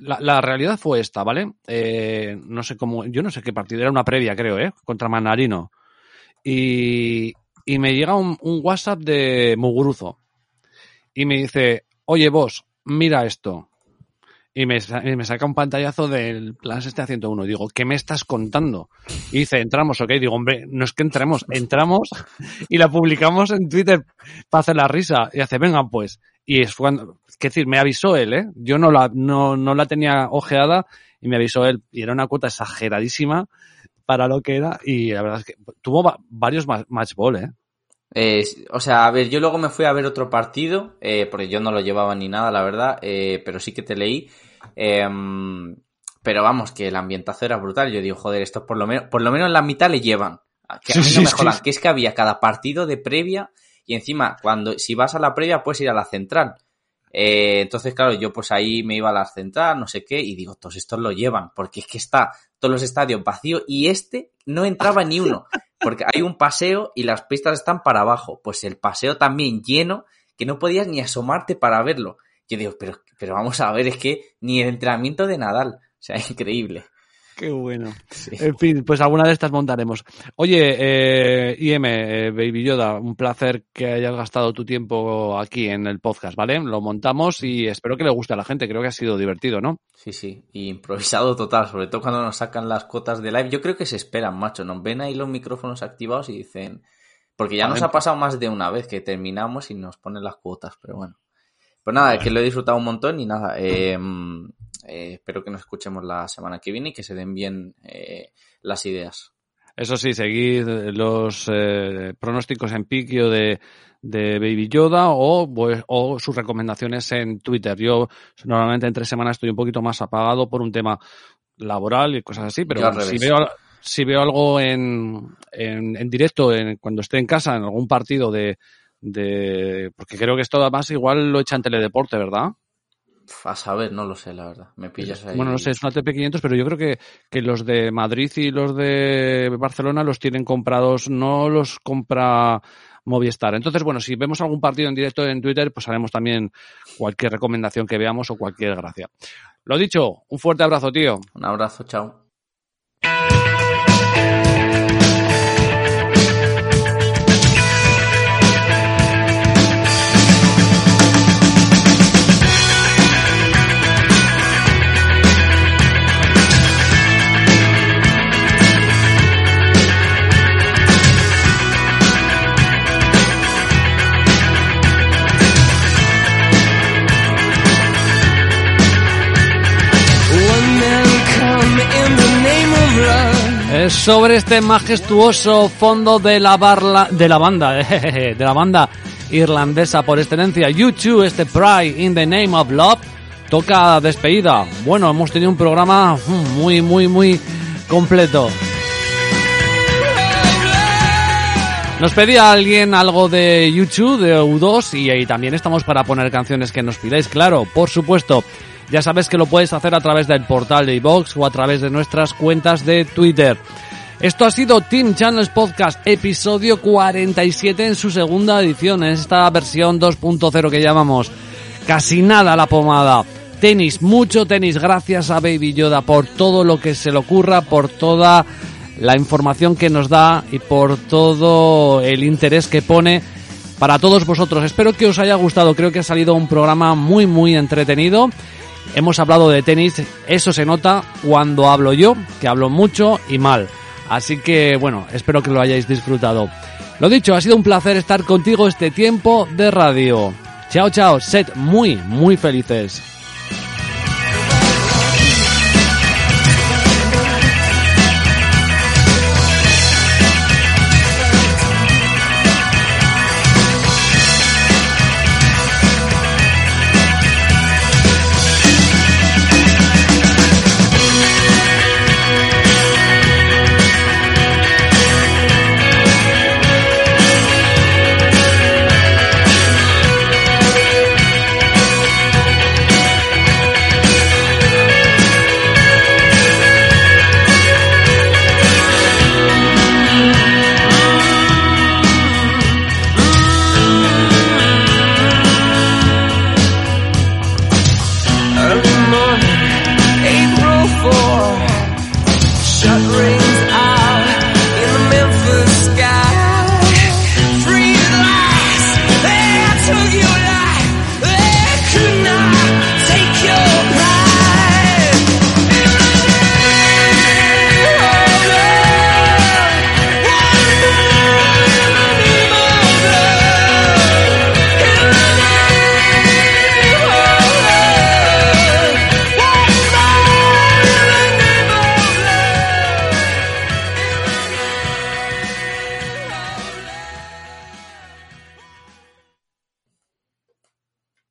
la, la realidad fue esta, ¿vale? Eh, no sé cómo. Yo no sé qué partido, era una previa, creo, ¿eh? Contra Manarino. Y, y me llega un, un WhatsApp de Muguruzo. Y me dice, oye vos, mira esto. Y me, me saca un pantallazo del plan este a 101. Y digo, ¿qué me estás contando? Y dice, entramos, ok. Digo, hombre, no es que entremos, entramos y la publicamos en Twitter para hacer la risa. Y hace, venga, pues. Y es cuando, es decir, me avisó él, ¿eh? Yo no la, no, no la tenía ojeada y me avisó él. Y era una cuota exageradísima para lo que era. Y la verdad es que tuvo va- varios ma- match ball, ¿eh? Eh, o sea, a ver, yo luego me fui a ver otro partido, eh, porque yo no lo llevaba ni nada, la verdad, eh, pero sí que te leí. Em, pero vamos, que el ambientazo era brutal. Yo digo, joder, esto por lo menos, por lo menos la mitad le llevan. Que a mí no me jodan, que es que había cada partido de previa y encima, cuando, si vas a la previa, puedes ir a la central. Eh, entonces, claro, yo pues ahí me iba a la central, no sé qué, y digo, todos estos lo llevan, porque es que está todos los estadios vacíos y este no entraba ni uno, porque hay un paseo y las pistas están para abajo, pues el paseo también lleno, que no podías ni asomarte para verlo. Yo digo, pero, pero vamos a ver, es que ni el entrenamiento de Nadal, o sea, increíble. Qué bueno. En fin, pues alguna de estas montaremos. Oye, eh, IM, eh, Baby Yoda, un placer que hayas gastado tu tiempo aquí en el podcast, ¿vale? Lo montamos y espero que le guste a la gente. Creo que ha sido divertido, ¿no? Sí, sí, y improvisado total, sobre todo cuando nos sacan las cotas de live. Yo creo que se esperan, macho, nos ven ahí los micrófonos activados y dicen... Porque ya nos ha pasado más de una vez que terminamos y nos ponen las cuotas, pero bueno. Pues nada, que lo he disfrutado un montón y nada, eh, eh, espero que nos escuchemos la semana que viene y que se den bien eh, las ideas. Eso sí, seguid los eh, pronósticos en piquio de, de Baby Yoda o, pues, o sus recomendaciones en Twitter. Yo normalmente en tres semanas estoy un poquito más apagado por un tema laboral y cosas así, pero bueno, si veo, al- si veo algo en, en, en directo, en, cuando esté en casa, en algún partido de, de... Porque creo que esto además igual lo echa en teledeporte, ¿verdad? A saber, no lo sé, la verdad. Me pillas ahí. Bueno, no sé, es una TP500, pero yo creo que, que los de Madrid y los de Barcelona los tienen comprados, no los compra Movistar. Entonces, bueno, si vemos algún partido en directo en Twitter, pues haremos también cualquier recomendación que veamos o cualquier gracia. Lo dicho, un fuerte abrazo, tío. Un abrazo, chao. Love. Es sobre este majestuoso fondo de la, barla, de la banda, de la banda irlandesa por excelencia, U2, este Pride in the Name of Love, toca despedida. Bueno, hemos tenido un programa muy, muy, muy completo. Nos pedía alguien algo de YouTube, de U2, y ahí también estamos para poner canciones que nos pidáis, claro, por supuesto. Ya sabes que lo puedes hacer a través del portal de iVox o a través de nuestras cuentas de Twitter. Esto ha sido Team Channels Podcast, episodio 47 en su segunda edición, en esta versión 2.0 que llamamos. Casi nada la pomada. Tenis, mucho tenis. Gracias a Baby Yoda por todo lo que se le ocurra, por toda la información que nos da y por todo el interés que pone para todos vosotros. Espero que os haya gustado. Creo que ha salido un programa muy, muy entretenido. Hemos hablado de tenis. Eso se nota cuando hablo yo, que hablo mucho y mal. Así que, bueno, espero que lo hayáis disfrutado. Lo dicho, ha sido un placer estar contigo este tiempo de radio. Chao, chao. Sed muy, muy felices.